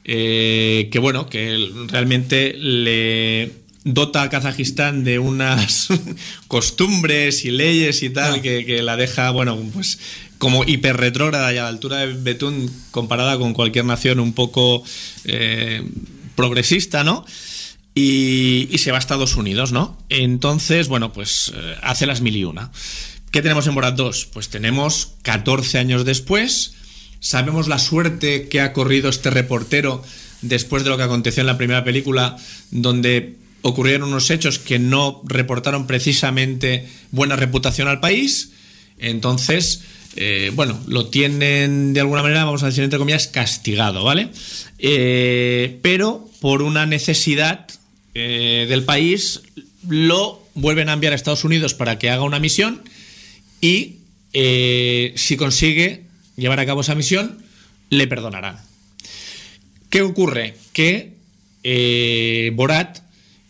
eh, que bueno, que realmente le dota a Kazajistán de unas *laughs* costumbres y leyes y tal que, que la deja, bueno, pues como hiper retrógrada y a la altura de Betún comparada con cualquier nación un poco eh, progresista, ¿no? Y, y se va a Estados Unidos, ¿no? Entonces, bueno, pues eh, hace las mil y una. ¿Qué tenemos en Borat 2? Pues tenemos 14 años después, sabemos la suerte que ha corrido este reportero después de lo que aconteció en la primera película, donde ocurrieron unos hechos que no reportaron precisamente buena reputación al país. Entonces, eh, bueno, lo tienen de alguna manera, vamos a decir entre comillas, castigado, ¿vale? Eh, pero por una necesidad eh, del país, lo vuelven a enviar a Estados Unidos para que haga una misión y si consigue llevar a cabo esa misión, le perdonarán. ¿Qué ocurre? Que Borat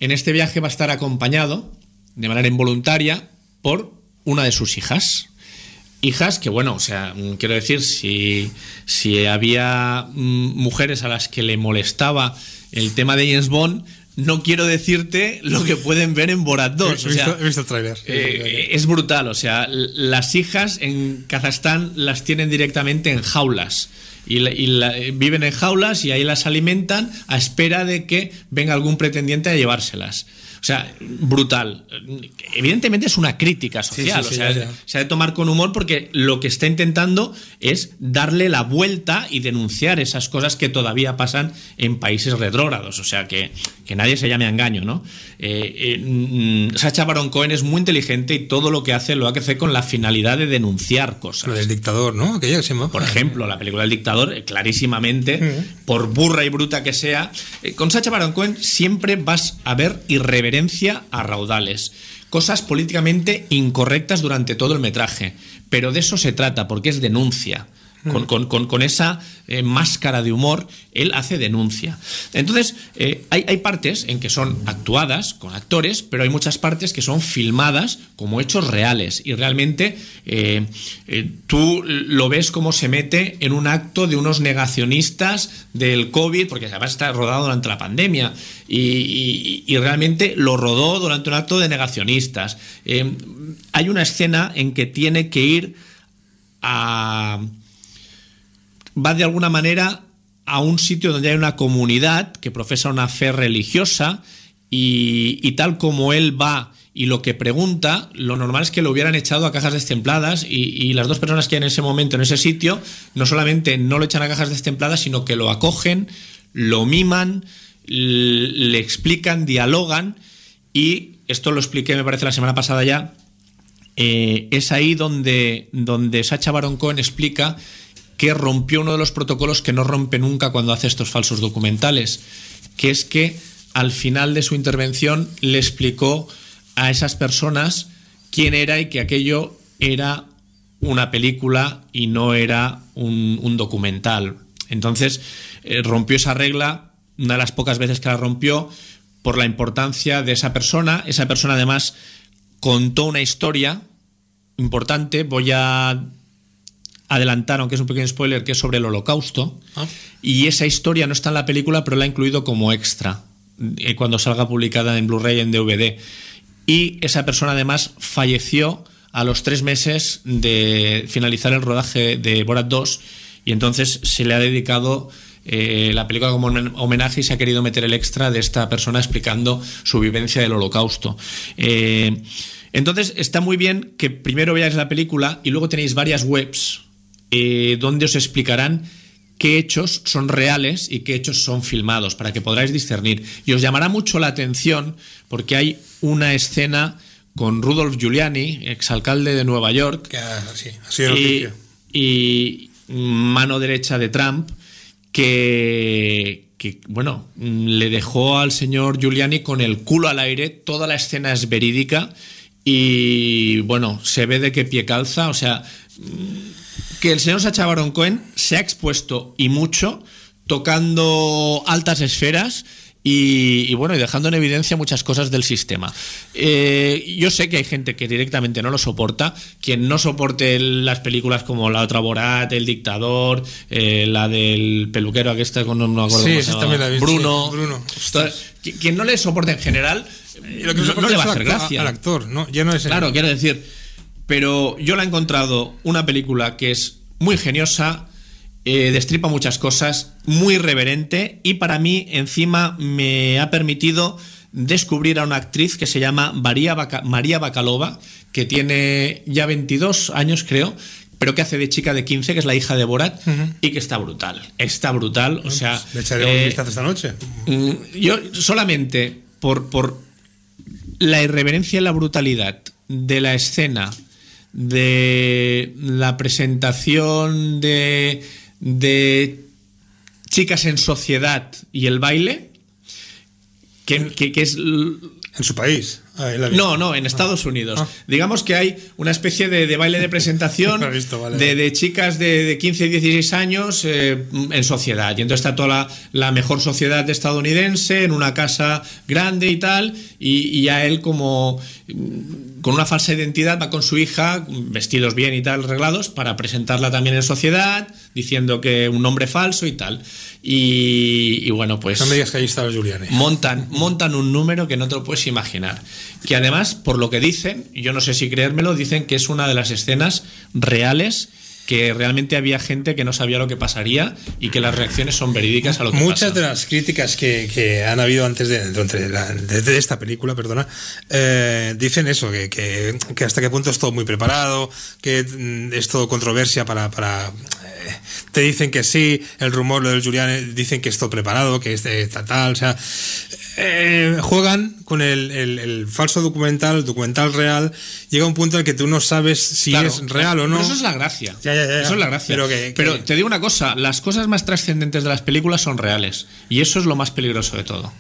en este viaje va a estar acompañado de manera involuntaria por una de sus hijas. hijas que, bueno, o sea, mm, quiero decir, si, si había mm, mujeres a las que le molestaba el tema de James Bond, no quiero decirte lo que pueden ver en Borat 2. He o visto, sea, he visto el tráiler. eh, es brutal, o sea, las hijas en Kazajstán las tienen directamente en jaulas. Y, la- y la- eh, viven en jaulas y ahí las alimentan a espera de que venga algún pretendiente a llevárselas. O sea, brutal. Evidentemente es una crítica social, sí, sí, o sea, ya. se ha de tomar con humor porque lo que está intentando es darle la vuelta y denunciar esas cosas que todavía pasan en países retrógrados. O sea, que, que nadie se llame a engaño, ¿no? Eh, eh, mm, Sacha Baron Cohen es muy inteligente y todo lo que hace lo hace con la finalidad de denunciar cosas. Lo del dictador, ¿no? Aquella que se llama. Por ejemplo, la película del dictador, eh, clarísimamente, por burra y bruta que sea, eh, con Sacha Baron Cohen siempre vas a ver irreverencia a raudales, cosas políticamente incorrectas durante todo el metraje, pero de eso se trata, porque es denuncia. Con, con- con- con esa eh, máscara de humor, él hace denuncia. Entonces, eh, hay, hay partes en que son actuadas con actores, pero hay muchas partes que son filmadas como hechos reales. Y realmente eh, tú lo ves como se mete en un acto de unos negacionistas del COVID, porque además está rodado durante la pandemia. Y, y- y realmente lo rodó durante un acto de negacionistas. Hay una escena en que tiene que ir a va de alguna manera a un sitio donde hay una comunidad que profesa una fe religiosa y, tal como él va y lo que pregunta, lo normal es que lo hubieran echado a cajas destempladas y, las dos personas que hay en ese momento en ese sitio no solamente no lo echan a cajas destempladas, sino que lo acogen, lo miman, le explican, dialogan y esto lo expliqué me parece la semana pasada ya, eh, es ahí donde, donde Sacha Baron Cohen explica que rompió uno de los protocolos que no rompe nunca cuando hace estos falsos documentales, que es que al final de su intervención le explicó a esas personas quién era y que aquello era una película y no era un, documental. Entonces eh, rompió esa regla, una de las pocas veces que la rompió, por la importancia de esa persona. Esa persona además contó una historia importante. Voy a adelantar, aunque es un pequeño spoiler, que es sobre el holocausto. Ah. Y esa historia no está en la película, pero la ha incluido como extra eh, cuando salga publicada en Blu-ray en DVD. Y esa persona además falleció a los tres meses de finalizar el rodaje de Borat 2 y entonces se le ha dedicado eh, la película como un homenaje y se ha querido meter el extra de esta persona explicando su vivencia del holocausto. Eh, entonces está muy bien que primero veáis la película y luego tenéis varias webs eh, donde os explicarán qué hechos son reales y qué hechos son filmados, para que podráis discernir. Y os llamará mucho la atención porque hay una escena con Rudolf Giuliani, exalcalde de Nueva York, Que sí, ha sido y, y mano derecha de Trump, que, que, bueno, le dejó al señor Giuliani con el culo al aire, toda la escena es verídica y, bueno, se ve de qué pie calza, o sea, que el señor Sacha Baron Cohen se ha expuesto y mucho tocando altas esferas y, y, bueno, y dejando en evidencia muchas cosas del sistema. Eh, yo sé que hay gente que directamente no lo soporta. Quien no soporte las películas como la otra Borat, El Dictador, eh, la del peluquero, que está con no acuerdo Sí, cómo esa se llama, también la Bruno. sí, Bruno. Entonces, quien no le soporte en general, Y lo que no, le va a hacer gracia. Al actor, ¿no? Ya no es el- Claro, quiero decir, pero yo la he encontrado una película que es muy geniosa, eh, destripa muchas cosas, muy reverente y para mí encima me ha permitido descubrir a una actriz que se llama María, Baca- María Bacalova, que tiene ya 22 años creo, pero que hace de chica de 15, que es la hija de Borat, y que está brutal. Está brutal, o sea... Le echaré un eh, vistazo esta noche. Mm, Yo solamente por, por la irreverencia y la brutalidad de la escena, de la presentación de, de chicas en sociedad y el baile, que, que- que es En su país. Ah. No, no, en Estados Unidos. Digamos que hay una especie de, de baile de *laughs* presentación visto, vale, de, chicas de, de 15 y 16 años eh, en sociedad. Y entonces está toda la, la mejor sociedad estadounidense en una casa grande y tal. Y, y a él como mm, con una falsa identidad va con su hija, vestidos bien y tal, arreglados, para presentarla también en sociedad, diciendo que un nombre falso y tal. Y, y bueno, pues No me digas que ahí estaba Giuliani. montan, montan un número que no te lo puedes imaginar. Que además, por lo que dicen, yo no sé si creérmelo, dicen que es una de las escenas reales que realmente había gente que no sabía lo que pasaría y que las reacciones son verídicas a lo que Muchas pasa. de las críticas que, que han habido antes de, de, la- de- de esta película, perdona, eh, dicen eso, que, que- que hasta qué punto es todo muy preparado, que mm, es todo controversia para... para te dicen que sí, el rumor, lo del Giuliani, dicen que es todo preparado, que es de tal, tal, o sea, eh, juegan con el, el- el falso documental, el documental real, llega un punto en el que tú no sabes si Claro, es real o no. pero eso es la gracia. Ya, ya, ya, ya. Eso es la gracia. Pero que- que- Pero te digo una cosa, las cosas más trascendentes de las películas son reales. Y eso es lo más peligroso de todo.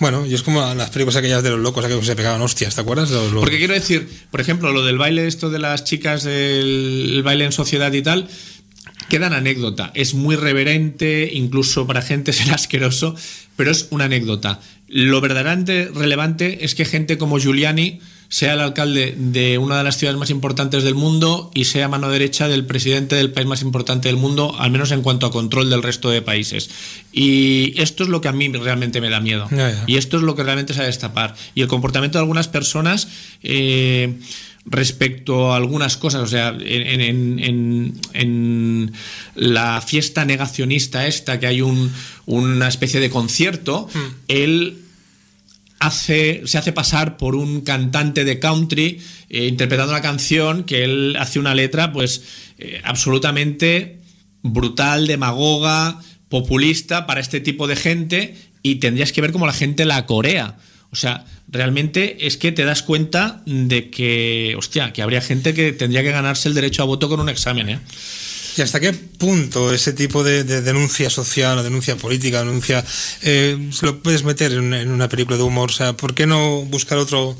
Bueno, y es como las películas aquellas de los locos, aquellos que se pegaban hostias, ¿te acuerdas? Los- los- Porque quiero decir, por ejemplo, lo del baile esto de las chicas el baile en sociedad y tal, queda en anécdota. Es muy reverente, incluso para gente *laughs* será asqueroso, pero es una anécdota. Lo verdaderamente relevante es que gente como Giuliani sea el alcalde de una de las ciudades más importantes del mundo y sea mano derecha del presidente del país más importante del mundo, al menos en cuanto a control del resto de países. Y esto es lo que a mí realmente me da miedo. Y esto es lo que realmente se ha de destapar. Y el comportamiento de algunas personas eh, respecto a algunas cosas, o sea, en, en- en- en la fiesta negacionista esta, que hay un- una especie de concierto, él hace, se hace pasar por un cantante de country eh, interpretando una canción que él hace una letra pues eh, absolutamente brutal, demagoga, populista para este tipo de gente y tendrías que ver cómo la gente la corea. O sea, realmente es que te das cuenta de que, hostia, que habría gente que tendría que ganarse el derecho a voto con un examen, ¿eh? ¿Y hasta qué punto ese tipo de, de denuncia social o denuncia política, denuncia, eh, lo puedes meter en, en una película de humor? O sea, ¿por qué no buscar otro,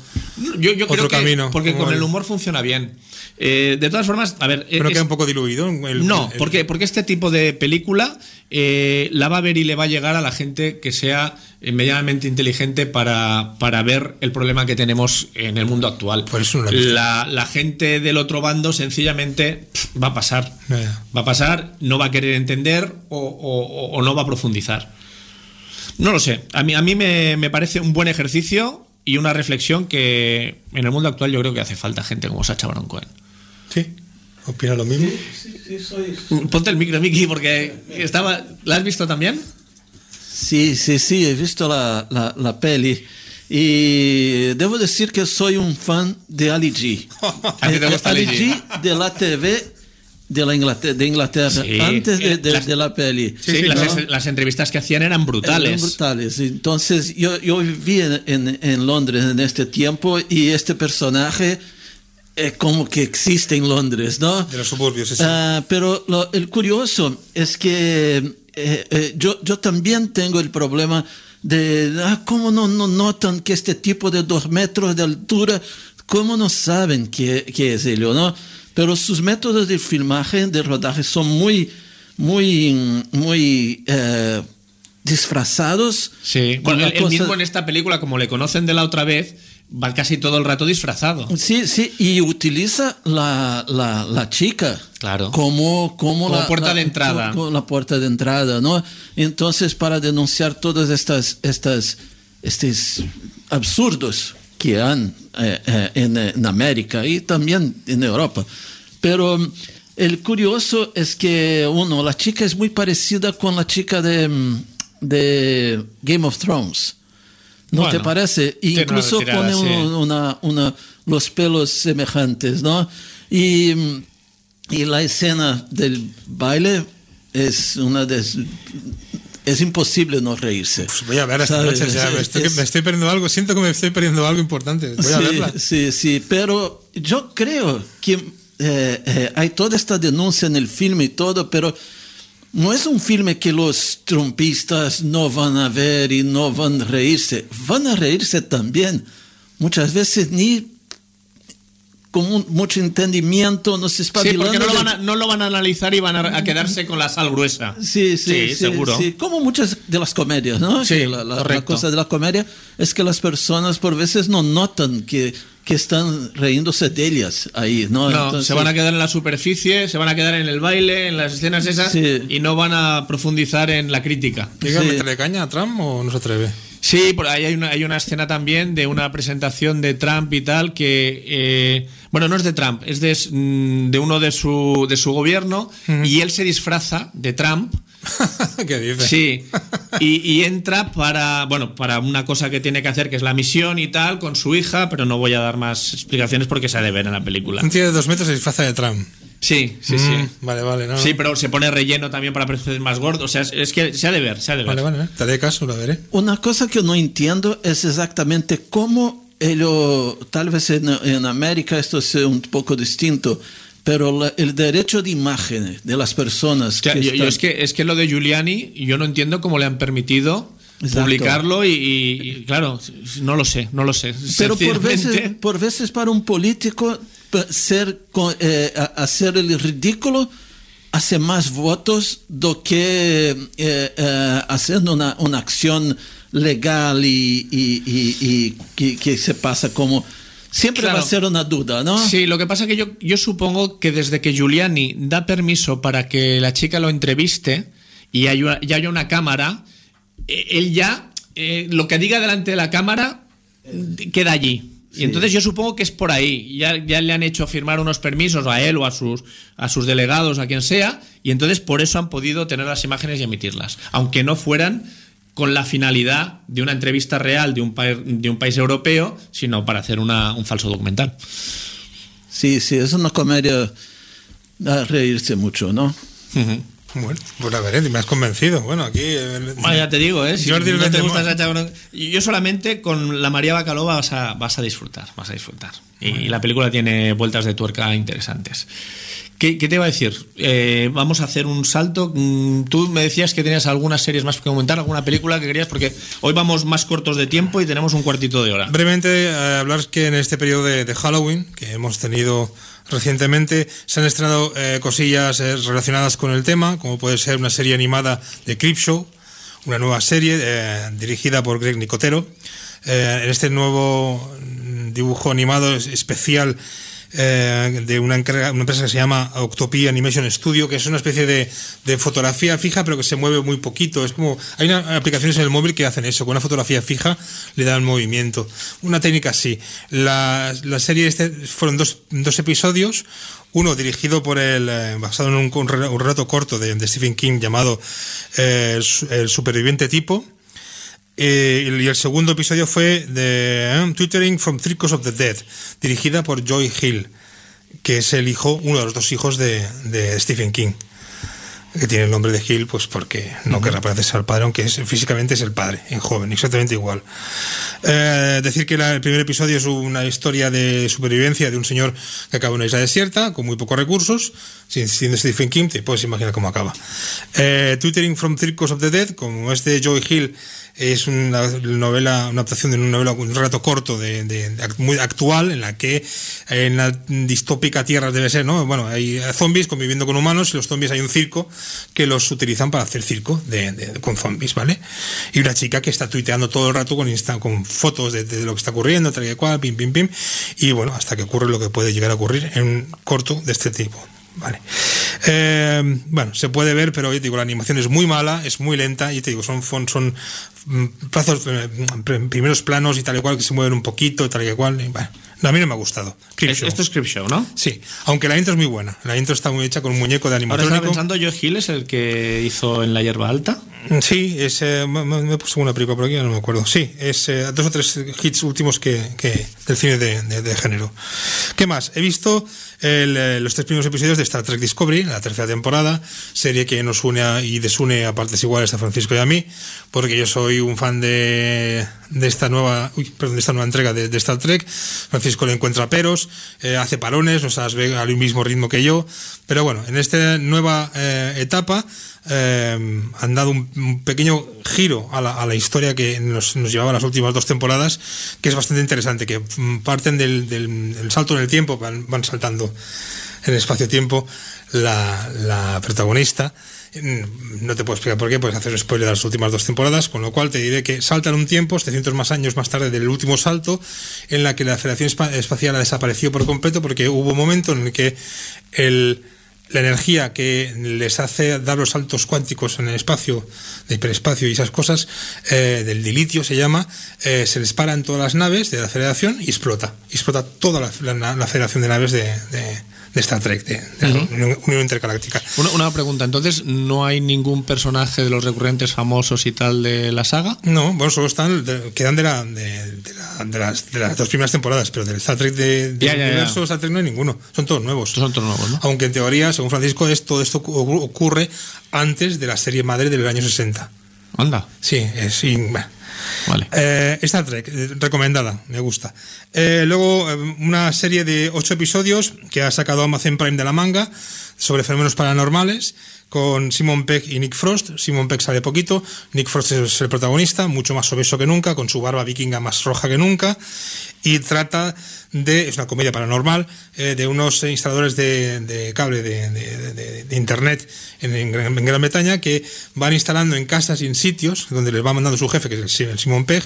Yo, yo creo otro que camino? porque con el el- humor funciona bien. Eh, de todas formas, a ver, Pero es- queda un poco diluido. el- no, el- porque, porque este tipo de película eh, la va a ver y le va a llegar a la gente que sea eh, medianamente inteligente para, para ver el problema que tenemos en el mundo actual. Por eso no la la, gente del otro bando sencillamente pff, va a pasar. Va a pasar, no va a querer entender o, o- o no va a profundizar. No lo sé. A mí, a mí me, me parece un buen ejercicio y una reflexión que en el mundo actual yo creo que hace falta gente como Sacha Baron Cohen. Sí, opina lo mismo. Ponte el micro, Miki, porque estaba. ¿La has visto también? Sí, sí, sí, he visto la, la, la peli. Y debo decir que soy un fan de Ali G. ¿A ti te gusta Ali G? De la TV de, la Inglaterra, de Inglaterra, Sí. antes de, de- las- de la peli. Sí, ¿no? las, las entrevistas que hacían eran brutales. Eran brutales. Entonces, yo, yo viví en, en- en Londres en este tiempo y este personaje es como que existe en Londres, ¿no? De los suburbios, sí, sí. Ah, pero lo- el curioso es que eh, eh, yo, yo también tengo el problema de ah, cómo no, no notan que este tipo de dos metros de altura, cómo no saben qué, qué es ello, ¿no? Pero sus métodos de filmaje, de rodaje, son muy, muy, muy eh, disfrazados. Sí. con Bueno, él cosa- mismo en esta película, como le conocen de la otra vez, va casi todo el rato disfrazado. Sí, sí, y utiliza la, la, la chica Claro. como, como, Como la, puerta la- de entrada. como la puerta de entrada, ¿no? Entonces, para denunciar todas estas, estas, estos absurdos que han eh, eh, en, en América y también en Europa. Pero mm, el curioso es que, uno, la chica es muy parecida con la chica de, mm, de Game of Thrones. ¿No Bueno, te parece? Incluso retirada, pone sí. un- una, una, los pelos semejantes, ¿no? Y, mm, y la escena del baile es una de... Es imposible no reírse. Pues voy a ver esta noche, ya, me, estoy, Es- me estoy perdiendo algo, siento que me estoy perdiendo algo importante. Voy a sí, verla. Sí, sí, pero yo creo que eh, eh, hay toda esta denuncia en el filme y todo, pero no es un filme que los trumpistas no van a ver y no van a reírse, van a reírse también. muchas veces ni con mucho entendimiento, no se Sí, espabilando. porque no lo, van a, no lo van a analizar y van a, a quedarse con la sal gruesa. Sí, sí, sí, seguro. sí. Como muchas de las comedias, ¿no? Sí, la, la- la cosa de la comedia es que las personas por veces no notan que, que están riéndose de ellas ahí, ¿no? No, Entonces, se van a quedar en la superficie, se van a quedar en el baile, en las escenas esas, Sí. y no van a profundizar en la crítica. ¿Llega a Sí. meterle caña a Trump o no se atreve? Sí, por ahí hay una, hay una escena también de una presentación de Trump y tal que, eh, bueno, no es de Trump, es de, mm, de uno de su, de su gobierno y él se disfraza de Trump. *laughs* ¿Qué dice? Sí, y, y entra para, bueno, para una cosa que tiene que hacer, que es la misión y tal, con su hija, pero no voy a dar más explicaciones porque se ha de ver en la película. Un tío de dos metros se disfraza de Trump. Sí, sí, sí. Mm, Vale, vale. No, Sí, pero se pone relleno también para parecer más gordo. O sea, es, es que se ha de ver, se ha de ver. Vale, vale. ¿eh? Te haré caso, lo veré. Una cosa que no entiendo es exactamente cómo ello, tal vez en, en América esto sea un poco distinto, pero la- el derecho de imagen de las personas O sea, que yo, yo es, que, es que lo de Giuliani, yo no entiendo cómo le han permitido Exacto. publicarlo y, y- y, claro, no lo sé, no lo sé. Pero por veces, por veces para un político ser eh, hacer el ridículo hace más votos do que eh, eh, haciendo una, una acción legal y, y- y- y que, que se pasa como siempre Claro. va a ser una duda, ¿no? Sí, lo que pasa es que yo, yo supongo que desde que Giuliani da permiso para que la chica lo entreviste y haya, ya haya una cámara, eh, él ya, eh, lo que diga delante de la cámara, eh, queda allí. Y entonces yo supongo que es por ahí. Ya, ya le han hecho firmar unos permisos a él o a sus, a sus delegados, a quien sea, y entonces por eso han podido tener las imágenes y emitirlas. Aunque no fueran con la finalidad de una entrevista real de un, pa- de un país europeo, sino para hacer una- un falso documental. Sí, sí, es una comedia a reírse mucho, ¿no? Bueno, pues la veré, me has convencido. Bueno, aquí. eh, Bueno, ya te digo, ¿eh? Si Jordi no te gusta Yo solamente con la María Bacaló vas a, vas a disfrutar, vas a disfrutar. Y, y la película tiene vueltas de tuerca interesantes. ¿Qué, te iba a decir? Eh, vamos a hacer un salto. Mm, Tú me decías que tenías algunas series más que comentar, alguna película que querías, porque hoy vamos más cortos de tiempo y tenemos un cuartito de hora. Brevemente, eh, hablar que en este periodo de, Halloween, que hemos tenido recientemente, se han estrenado eh, cosillas eh, relacionadas con el tema, como puede ser una serie animada de Creepshow, una nueva serie eh, dirigida por Greg Nicotero. En este nuevo mm, dibujo animado es- especial eh, de una, empresa que se llama Octopia Animation Studio, que es una especie de, fotografía fija, pero que se mueve muy poquito. Es como hay una- aplicaciones en el móvil que hacen eso, con una fotografía fija le dan movimiento. Una técnica así. La, serie este fueron dos, dos episodios. Uno dirigido por el, eh, basado en un, un re- un relato corto de, Stephen King llamado eh, El superviviente tipo. Eh, y el segundo episodio fue de eh, Twittering from Circus of the Dead, dirigida por Joy Hill, que es el hijo, uno de los dos hijos de, de Stephen King, que tiene el nombre de Hill, pues porque no querrá parecerse al padre, aunque es, físicamente es el padre, en joven, exactamente igual. Eh, decir que la- el primer episodio es una historia de supervivencia de un señor que acaba en una isla desierta, con muy pocos recursos, sin- siendo Stephen King, te puedes imaginar cómo acaba. Eh, Twittering from Circus of the Dead, como es de Joy Hill, es una novela, una adaptación de una novela, un relato corto de, de- de act- muy actual, en la que en la distópica tierra debe ser, ¿no? Bueno, hay zombies conviviendo con humanos y los zombies hay un circo que los utilizan para hacer circo de, de- con zombies, ¿vale? Y una chica que está tuiteando todo el rato con, insta- con fotos de, lo que está ocurriendo, tal y cual, pim, pim, pim, y bueno, hasta que ocurre lo que puede llegar a ocurrir en un corto de este tipo. Vale. Eh, bueno, se puede ver, pero yo te digo, la animación es muy mala, es muy lenta, y te digo, son, son, mm, plazos, eh, pr- primeros planos y tal y cual que se mueven un poquito, tal y cual. y bueno, no, a mí no me ha gustado. Es-. Esto es Creepshow, ¿no? Sí, aunque la intro es muy buena. La intro está muy hecha con un muñeco de Ahora estaba animatrónico. pensando, Joe Hill es el que hizo en La Hierba Alta. Sí, es, eh, me, he puesto una película por aquí, no me acuerdo. Sí, es eh, dos o tres hits últimos que, que del cine de, de- de género. ¿Qué más? He visto el, eh, los tres primeros episodios de Star Trek Discovery, la tercera temporada, serie que nos une a- y desune a partes iguales a Francisco y a mí, porque yo soy un fan de, de esta nueva, uy, perdón, de esta nueva entrega de, de Star Trek. Francisco le encuentra peros, eh, hace parones, o sea, ve al mismo ritmo que yo, pero bueno, en esta nueva eh, etapa eh, han dado un, pequeño giro a la, historia que nos, llevaba las últimas dos temporadas, que es bastante interesante, que mm, parten del, del- salto en el tiempo, van, van saltando en espacio-tiempo la protagonista. Mm, No te puedo explicar por qué, puedes hacer spoiler de las últimas dos temporadas, con lo cual te diré que saltan un tiempo, 700 más años más tarde del último salto, en la que la Federación Espa- Espacial ha desaparecido por completo porque hubo un momento en el que el, la energía que les hace dar los saltos cuánticos en el espacio, de hiperespacio y esas cosas, eh, del dilitio se llama, eh, se les para en todas las naves de la Federación y explota. Explota toda la, la- Federación de Naves de- de Star Trek, de, de la Unión, Intergaláctica. Una, una pregunta, entonces, ¿no hay ningún personaje de los recurrentes famosos y tal de la saga? No, bueno, solo están, de- quedan de, la, de, la- de las, de las dos primeras temporadas, pero del Star Trek de, Ya, ya, ya. universo Star Trek no hay ninguno, son todos nuevos. Son todos nuevos, ¿no? Aunque en teoría, según Francisco, esto ocu- ocurre antes de la serie madre del año 60. Anda, Sí, es, sí, bueno. vale. Eh, Star Trek, eh, recomendada, me gusta. Eh, luego, eh, una serie de ocho episodios que ha sacado Amazon Prime de la manga sobre fenómenos paranormales con Simon Peck y Nick Frost. Simon Peck sale poquito, Nick Frost es el protagonista, mucho más obeso que nunca, con su barba vikinga más roja que nunca, y trata de, es una comedia paranormal, eh, de unos instaladores de, de cable de, de- de- internet en, en Gran en Gran Bretaña que van instalando en casas y en sitios donde les va mandando su jefe, que es el, el Simon Pegg,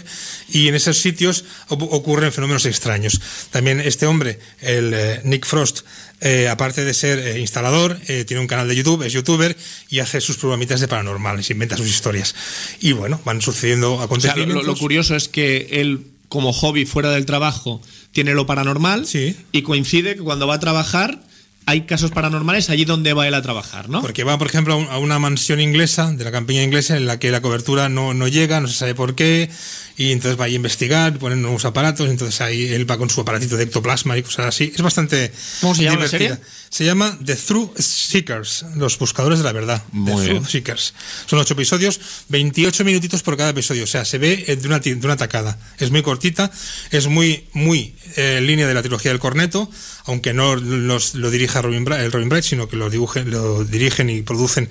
y en esos sitios ocurren fenómenos extraños. También este hombre, el eh, Nick Frost, eh, aparte de ser eh, instalador, eh, tiene un canal de YouTube, es youtuber y hace sus programitas de paranormales, inventa sus historias. Y bueno, van sucediendo O sea, acontecimientos. lo- lo curioso es que él, como hobby fuera del trabajo, tiene lo paranormal Sí. y coincide que cuando va a trabajar hay casos paranormales allí donde va él a trabajar, ¿no? Porque va, por ejemplo, a un- a una mansión inglesa, de la campiña inglesa, en la que la cobertura no, no llega, no se sabe por qué, y entonces va a investigar, ponen nuevos aparatos, entonces ahí él va con su aparatito de ectoplasma y cosas así. Es bastante. ¿Cómo se llama la divertida. serie? Se llama The True Seekers, los buscadores de la verdad. Muy The. True Seekers. Son ocho episodios, 28 minutitos por cada episodio, o sea, se ve eh, de una, de una tacada. Es muy cortita, es muy, muy eh, en línea de la trilogía del corneto, aunque no los, lo dirija Robin Bra- el Robin Bright, sino que lo, dibujen, lo dirigen y producen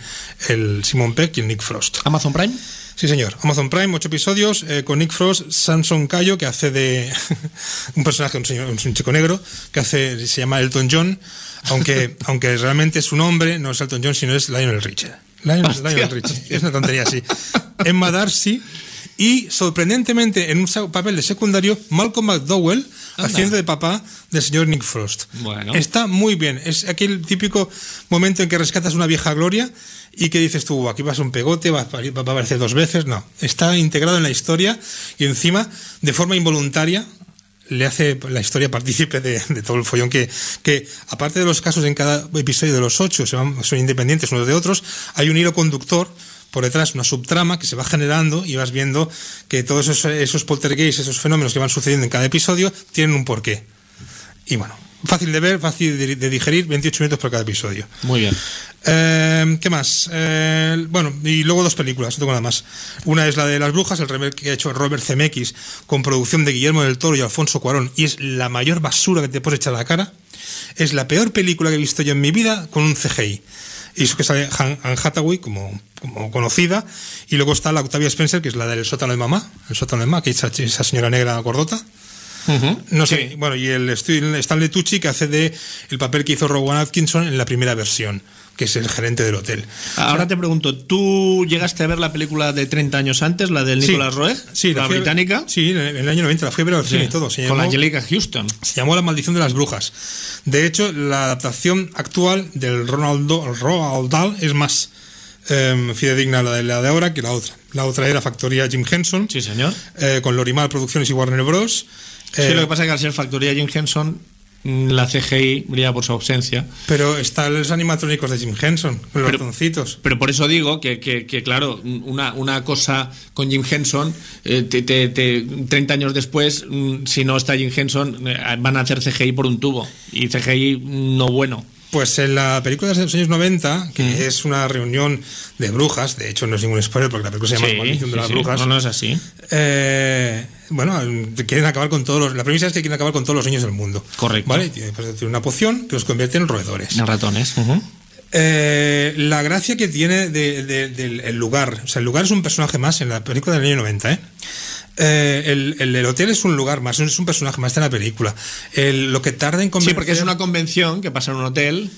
el Simon Peck y el Nick Frost. Amazon Prime. Sí, señor. Amazon Prime, ocho episodios, eh, con Nick Frost, Samson Cayo, que hace de *laughs* un personaje, un, señor, un chico negro, que hace, se llama Elton John, aunque, *laughs* aunque realmente su nombre no es Elton John, sino es Lionel Richie. Lionel, Lionel Richie. Es una tontería así. Emma Darcy y, sorprendentemente, en un papel de secundario, Malcolm McDowell, haciendo de papá del señor Nick Frost. Bueno. Está muy bien. Es aquel típico momento en que rescatas una vieja gloria y que dices tú, aquí vas un pegote, va va a aparecer dos veces. No, está integrado en la historia y encima, de forma involuntaria, le hace la historia partícipe de, de todo el follón que, que, aparte de los casos en cada episodio de los ocho, se van- son independientes unos de otros, hay un hilo conductor por detrás, una subtrama que se va generando y vas viendo que todos esos, esos poltergeists, esos fenómenos que van sucediendo en cada episodio, tienen un porqué. Y bueno, fácil de ver, fácil de, de digerir, 28 minutos por cada episodio. Muy bien. Eh, ¿Qué más? Eh, bueno, y luego dos películas, no tengo nada más. Una es la de Las Brujas, el remake que ha hecho Robert Zemeckis, con producción de Guillermo del Toro y Alfonso Cuarón, y es la mayor basura que te puedes echar a la cara. Es la peor película que he visto yo en mi vida con un CGI. Y eso que sale Anne Hathaway como, como conocida, y luego está la Octavia Spencer, que es la del sótano de mamá, el sótano de mamá, que es esa, esa señora negra gordota. No sé, bueno, y el Stanley Tucci que hace de el papel que hizo Rowan Atkinson en la primera versión, que es el gerente del hotel. Ahora te pregunto, ¿tú llegaste a ver la película de 30 años antes, la del Sí. Nicolas Roeg? Sí, la fui a- británica. Sí, en el año 90 la a ver al cine y todo. Se con llamó, Angelica Houston. se llamó La maldición de las brujas. De hecho, la adaptación actual del Ronald, Roald Dahl es más eh, fidedigna la de, la de ahora que la otra. La otra era Factoría Jim Henson, Sí, señor. eh, con Lorimar Producciones y Warner Bros. Sí, Eh, lo que pasa es que al ser factoría Jim Henson, mm, la CGI brilla por su ausencia. Pero están los animatrónicos de Jim Henson, los Pero- ratoncitos. Pero por eso digo que, que- que, claro, una, una cosa con Jim Henson, eh, te- te- te- 30 años después, mm, si no está Jim Henson, eh, van a hacer CGI por un tubo. Y CGI no bueno. Pues en la película de los años 90, que es una reunión de brujas, de hecho no es ningún spoiler porque la película se llama Sí, Maldición de sí, las sí. Brujas. No, no es así. Eh, bueno, quieren acabar con todos los. La premisa es que quieren acabar con todos los niños del mundo. Correcto. ¿Vale? Pues, una poción que los convierte en roedores. En ratones. Eh, la gracia que tiene de- de- del el lugar, o sea, el lugar es un personaje más en la película del año 90, ¿eh? Eh, el, el- el hotel es un lugar más, es un personaje más de la película. El- lo que tarda en Sí, convencer, porque es una convención que pasa en un hotel.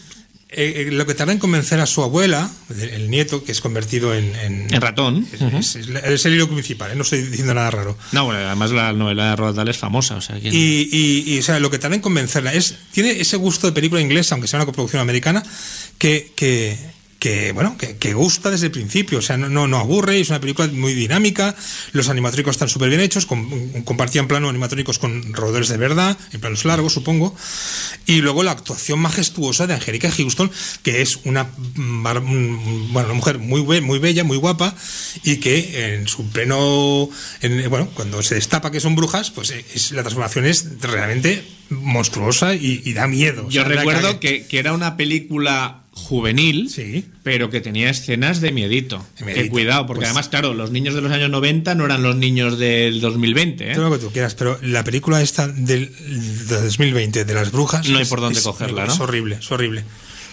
eh, eh, lo que tarda en convencer a su abuela, el, el nieto, que es convertido en, en, En ratón. es, ujú. es- es el hilo principal, ¿eh? no estoy diciendo nada raro. No, bueno, además la novela de Roald Dahl es famosa. O sea, que- Y, y- y, o sea, lo que tarda en convencerla es. Tiene ese gusto de película inglesa, aunque sea una coproducción americana, que. que que bueno que, que gusta desde el principio. O sea no, no, no aburre es una película muy dinámica. Los animatrónicos están súper bien hechos com- compartían plano animatrónicos con roedores de verdad en planos largos supongo. Y luego la actuación majestuosa de Angélica Houston que es una bueno una mujer muy be- muy bella muy guapa y que en su pleno en- bueno cuando se destapa que son brujas pues eh, es, la transformación es realmente monstruosa y, y da miedo. O Yo sea, recuerdo que, que era una película juvenil, Sí. pero que tenía escenas de miedito. De miedito. Que cuidado, porque Pues- además, claro, los niños de los años 90 no eran los niños del 2020. ¿eh? Todo lo que tú quieras, pero la película esta del, de 2020 de las brujas. No hay es- por dónde es- cogerla, Es ¿no? horrible, es horrible.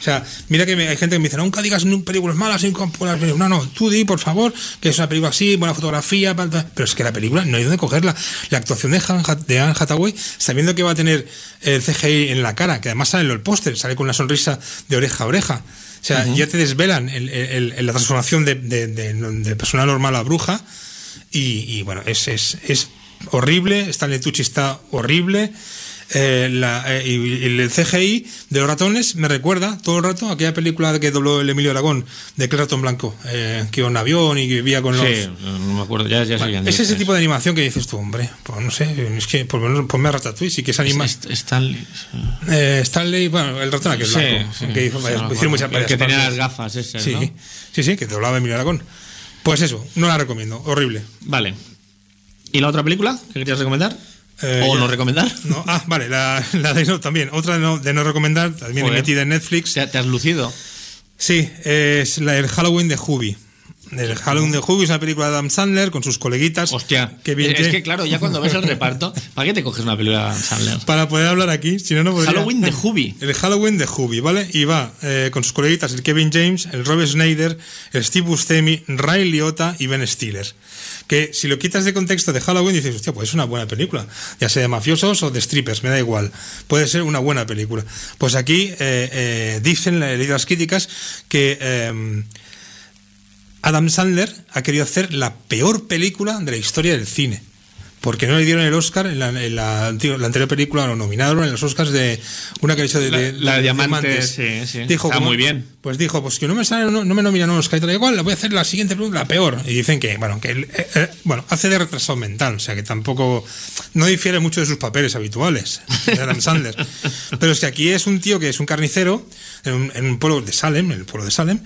O sea, mira que me- hay gente que me dice, nunca digas películas malas, películas". no, no, tú di, por favor, que es una película así, buena fotografía, pero es que la película no hay dónde cogerla. La actuación de, Han, de Anne Hathaway, sabiendo que va a tener el CGI en la cara, que además sale en el póster, sale con una sonrisa de oreja a oreja. O sea, ya te desvelan el- el- el- la transformación de, de, de- de persona normal a bruja. Y, y, bueno, es, es, es horrible. Stanley Tucci está horrible. Eh, la- eh, y, y el CGI de los ratones me recuerda todo el rato a aquella película que dobló el Emilio Aragón de aquel ratón blanco que iba en un avión y que vivía con los. Sí, no me acuerdo, ya, ya es ese tipo de animación que dices tú, hombre, pues no sé, es que por lo menos ponme a Ratatouille, sí que es anima. Es- es- Stanley. Eh, Stanley, bueno, el ratón aquel Sí, blanco, sí, que hizo sí, varias- me hicieron acuerdo. muchas El varias que tenía partes. las gafas ese, Sí, ¿no? sí, sí, que doblaba Emilio Aragón. Pues eso, no la recomiendo, horrible. Vale. ¿Y la otra película que querías recomendar? Eh, ¿O ya. no recomendar? No, ah, vale, la, la de no, también. Otra de no, de no recomendar, también Joder. emitida en Netflix. ¿Te, has lucido? Sí, es la, el Halloween de Hubi. El Halloween de Hubi es una película de Adam Sandler con sus coleguitas. Hostia. Kevin es James. que, claro, ya cuando ves el reparto, ¿para qué te coges una película de Adam Sandler? Para poder hablar aquí, si no, no podría. Halloween de Hubi. El Halloween de Hubi, ¿vale? Y va eh, con sus coleguitas el Kevin James, el Rob Schneider, el Steve Buscemi, Ray Liotta y Ben Stiller. Que si lo quitas de contexto de Halloween dices, hostia, pues es una buena película. Ya sea de mafiosos o de strippers, me da igual. Puede ser una buena película. Pues aquí eh, eh, dicen, leído las críticas, que... eh, Adam Sandler ha querido hacer la peor película de la historia del cine. Porque no le dieron el Oscar en la, en la antigua- la anterior película, lo nominaron en los Oscars de una que de, La- de- la de Diamantes, sí, sí. Dijo, Está como- muy bien. Pues dijo, pues que no me sale, no, no me nominan un Oscar, y tal, igual, la voy a hacer la siguiente película, la peor. Y dicen que, bueno, que eh, eh, bueno, hace de retrasado mental, o sea que tampoco, no difiere mucho de sus papeles habituales, de Adam *laughs* Sandler. Pero es que aquí es un tío que es un carnicero en un, en un pueblo de Salem, en el pueblo de Salem,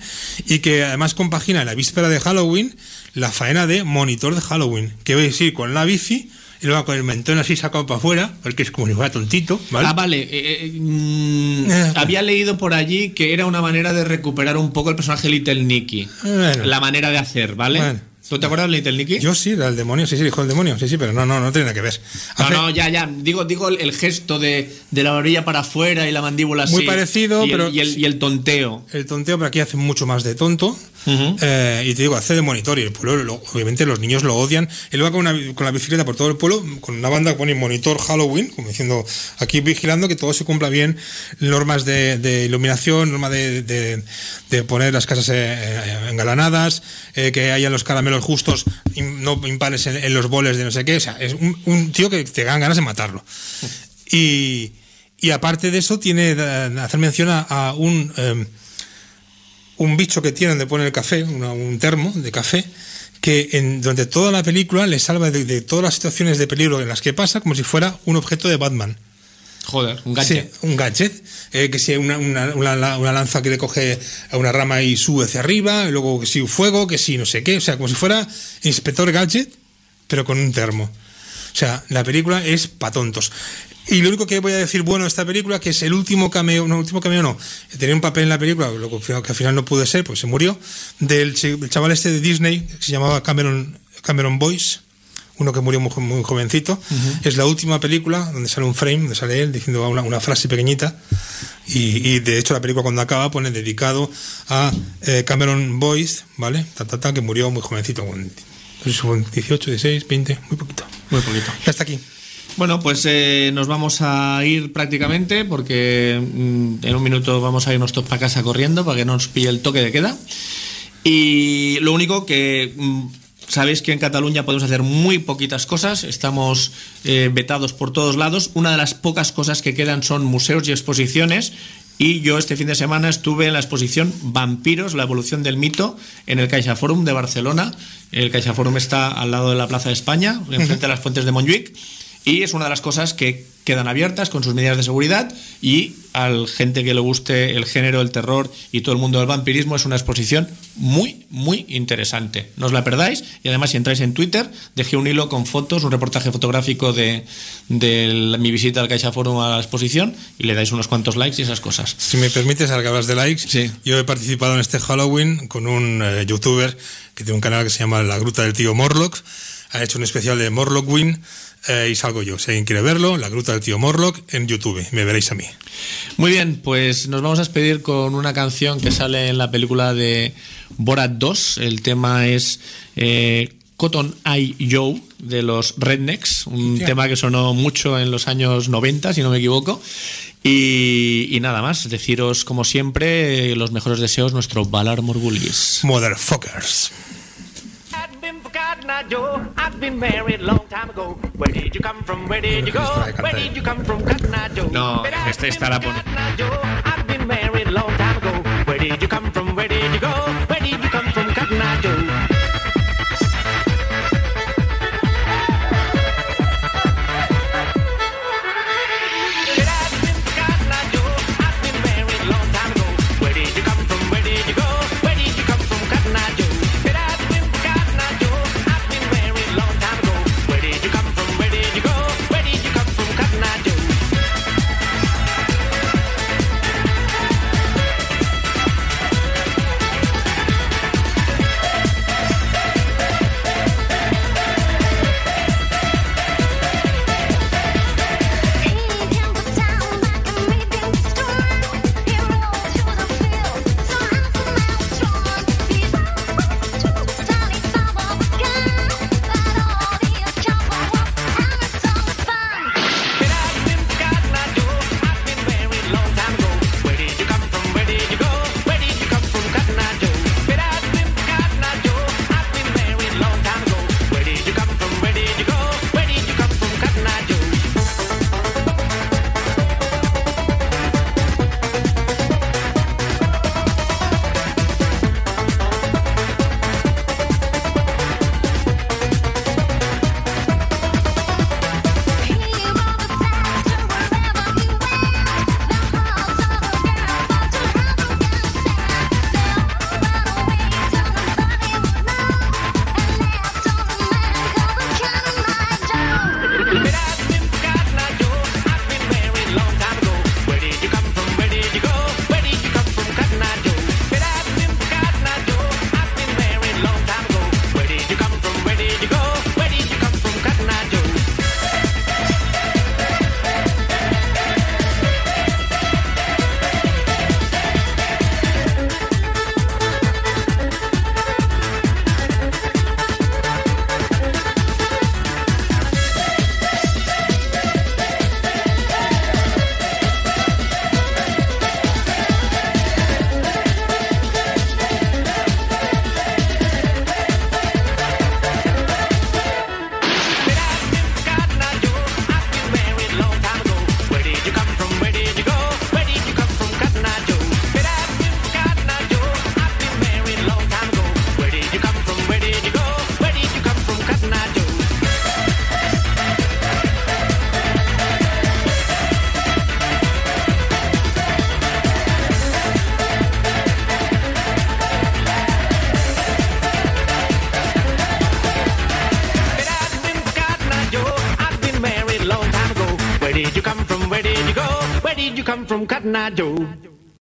y que además compagina la víspera de Halloween la faena de monitor de Halloween, que vais a ir con la bici y luego con el mentón así sacado para afuera, porque es como si fuera tontito, ¿vale? Ah, vale. eh, eh, mm, Eh, había leído por allí que era una manera de recuperar un poco el personaje Little Nicky. Bueno. La manera de hacer, ¿vale? Bueno. ¿Tú te acuerdas de Little Nicky? Yo sí, era el demonio, sí, sí, el hijo del demonio, sí, sí, pero no, no, no tiene nada que ver. No, Hace- no, ya, ya. Digo, digo el, el gesto de, de la orilla para afuera y la mandíbula así. Muy parecido, y el- pero- Y el, y el tonteo. El tonteo, pero aquí hace mucho más de tonto. Eh, y te digo, hace de monitor. Y el pueblo, lo- obviamente, los niños lo odian. Él va con, una- con la bicicleta por todo el pueblo, con una banda que pone monitor Halloween, como diciendo, aquí vigilando que todo se cumpla bien, normas de, de iluminación, normas de, de- de poner las casas eh, eh, engalanadas, eh, que haya los caramelos justos, im- no impares en, en los boles de no sé qué. O sea, es un, un tío que te dan ganas de matarlo. Y, y aparte de eso, tiene hacer mención a, a un. Un bicho que tienen de poner el café, una- un termo de café, que en, durante toda la película le salva de, de todas las situaciones de peligro en las que pasa como si fuera un objeto de Batman. Joder, un gadget. Sí, un gadget, eh, que si una, una, una- una lanza que le coge a una rama y sube hacia arriba, y luego que si un fuego, que si no sé qué, o sea, como si fuera inspector gadget, pero con un termo. O O sea, la película es pa' tontos. Y lo único que voy a decir bueno de esta película, que es el último cameo, no, último cameo no, tenía un papel en la película, lo que al final no pude ser, pues se murió, del el chaval este de Disney, que se llamaba Cameron, Cameron Boyce, uno que murió muy, muy jovencito. Es la última película donde sale un frame, donde sale él diciendo una, una frase pequeñita. Y, y, de hecho la película cuando acaba pone dedicado a eh, Cameron Boyce, ¿vale? Ta, ta, ta, que murió muy jovencito, con, no sé si fue 18, 16, 20, muy poquito. Muy poquito. Ya está aquí. Bueno, pues eh, nos vamos a ir prácticamente porque mm, en un minuto vamos a irnos todos para casa corriendo para que no nos pille el toque de queda. Y lo único que mm, sabéis que en Cataluña podemos hacer muy poquitas cosas, estamos eh, vetados por todos lados. Una de las pocas cosas que quedan son museos y exposiciones. Y yo este fin de semana estuve en la exposición Vampiros, la evolución del mito, en el Caixa Forum de Barcelona. El Caixa Forum está al lado de la Plaza de España, enfrente de las fuentes de Montjuic. Y es una de las cosas que quedan abiertas con sus medidas de seguridad y al gente que le guste el género, el terror y todo el mundo del vampirismo es una exposición muy, muy interesante. No os la perdáis y además si entráis en Twitter dejé un hilo con fotos, un reportaje fotográfico de, de la- mi visita al Caixa Forum a la exposición y le dais unos cuantos likes y esas cosas. Si me permites, al que hablas de likes, Sí. yo he participado en este Halloween con un eh, youtuber que tiene un canal que se llama La Gruta del Tío Morlock. Ha hecho un especial de Morlockwin eh, y salgo yo. Si alguien quiere verlo, La Gruta del Tío Morlock en YouTube. Me veréis a mí. Muy bien, pues nos vamos a despedir con una canción que sale en la película de Borat 2. El tema es eh, Cotton Eye Joe de los Rednecks, un Hostia. tema que sonó mucho en los años 90, si no me equivoco. Y, y nada más, deciros como siempre los mejores deseos, nuestro Valar Morgulis. Motherfuckers. Joe. I've been married long time ago. Where did you come from? Where did you go? Where did you come from, Cotton Eye Joe? No, este está la pone-. I've been married long time ago. Where did you come from? Where did you go? Where did you come from, Cotton Eye Joe? From, Cotton Eye Joe?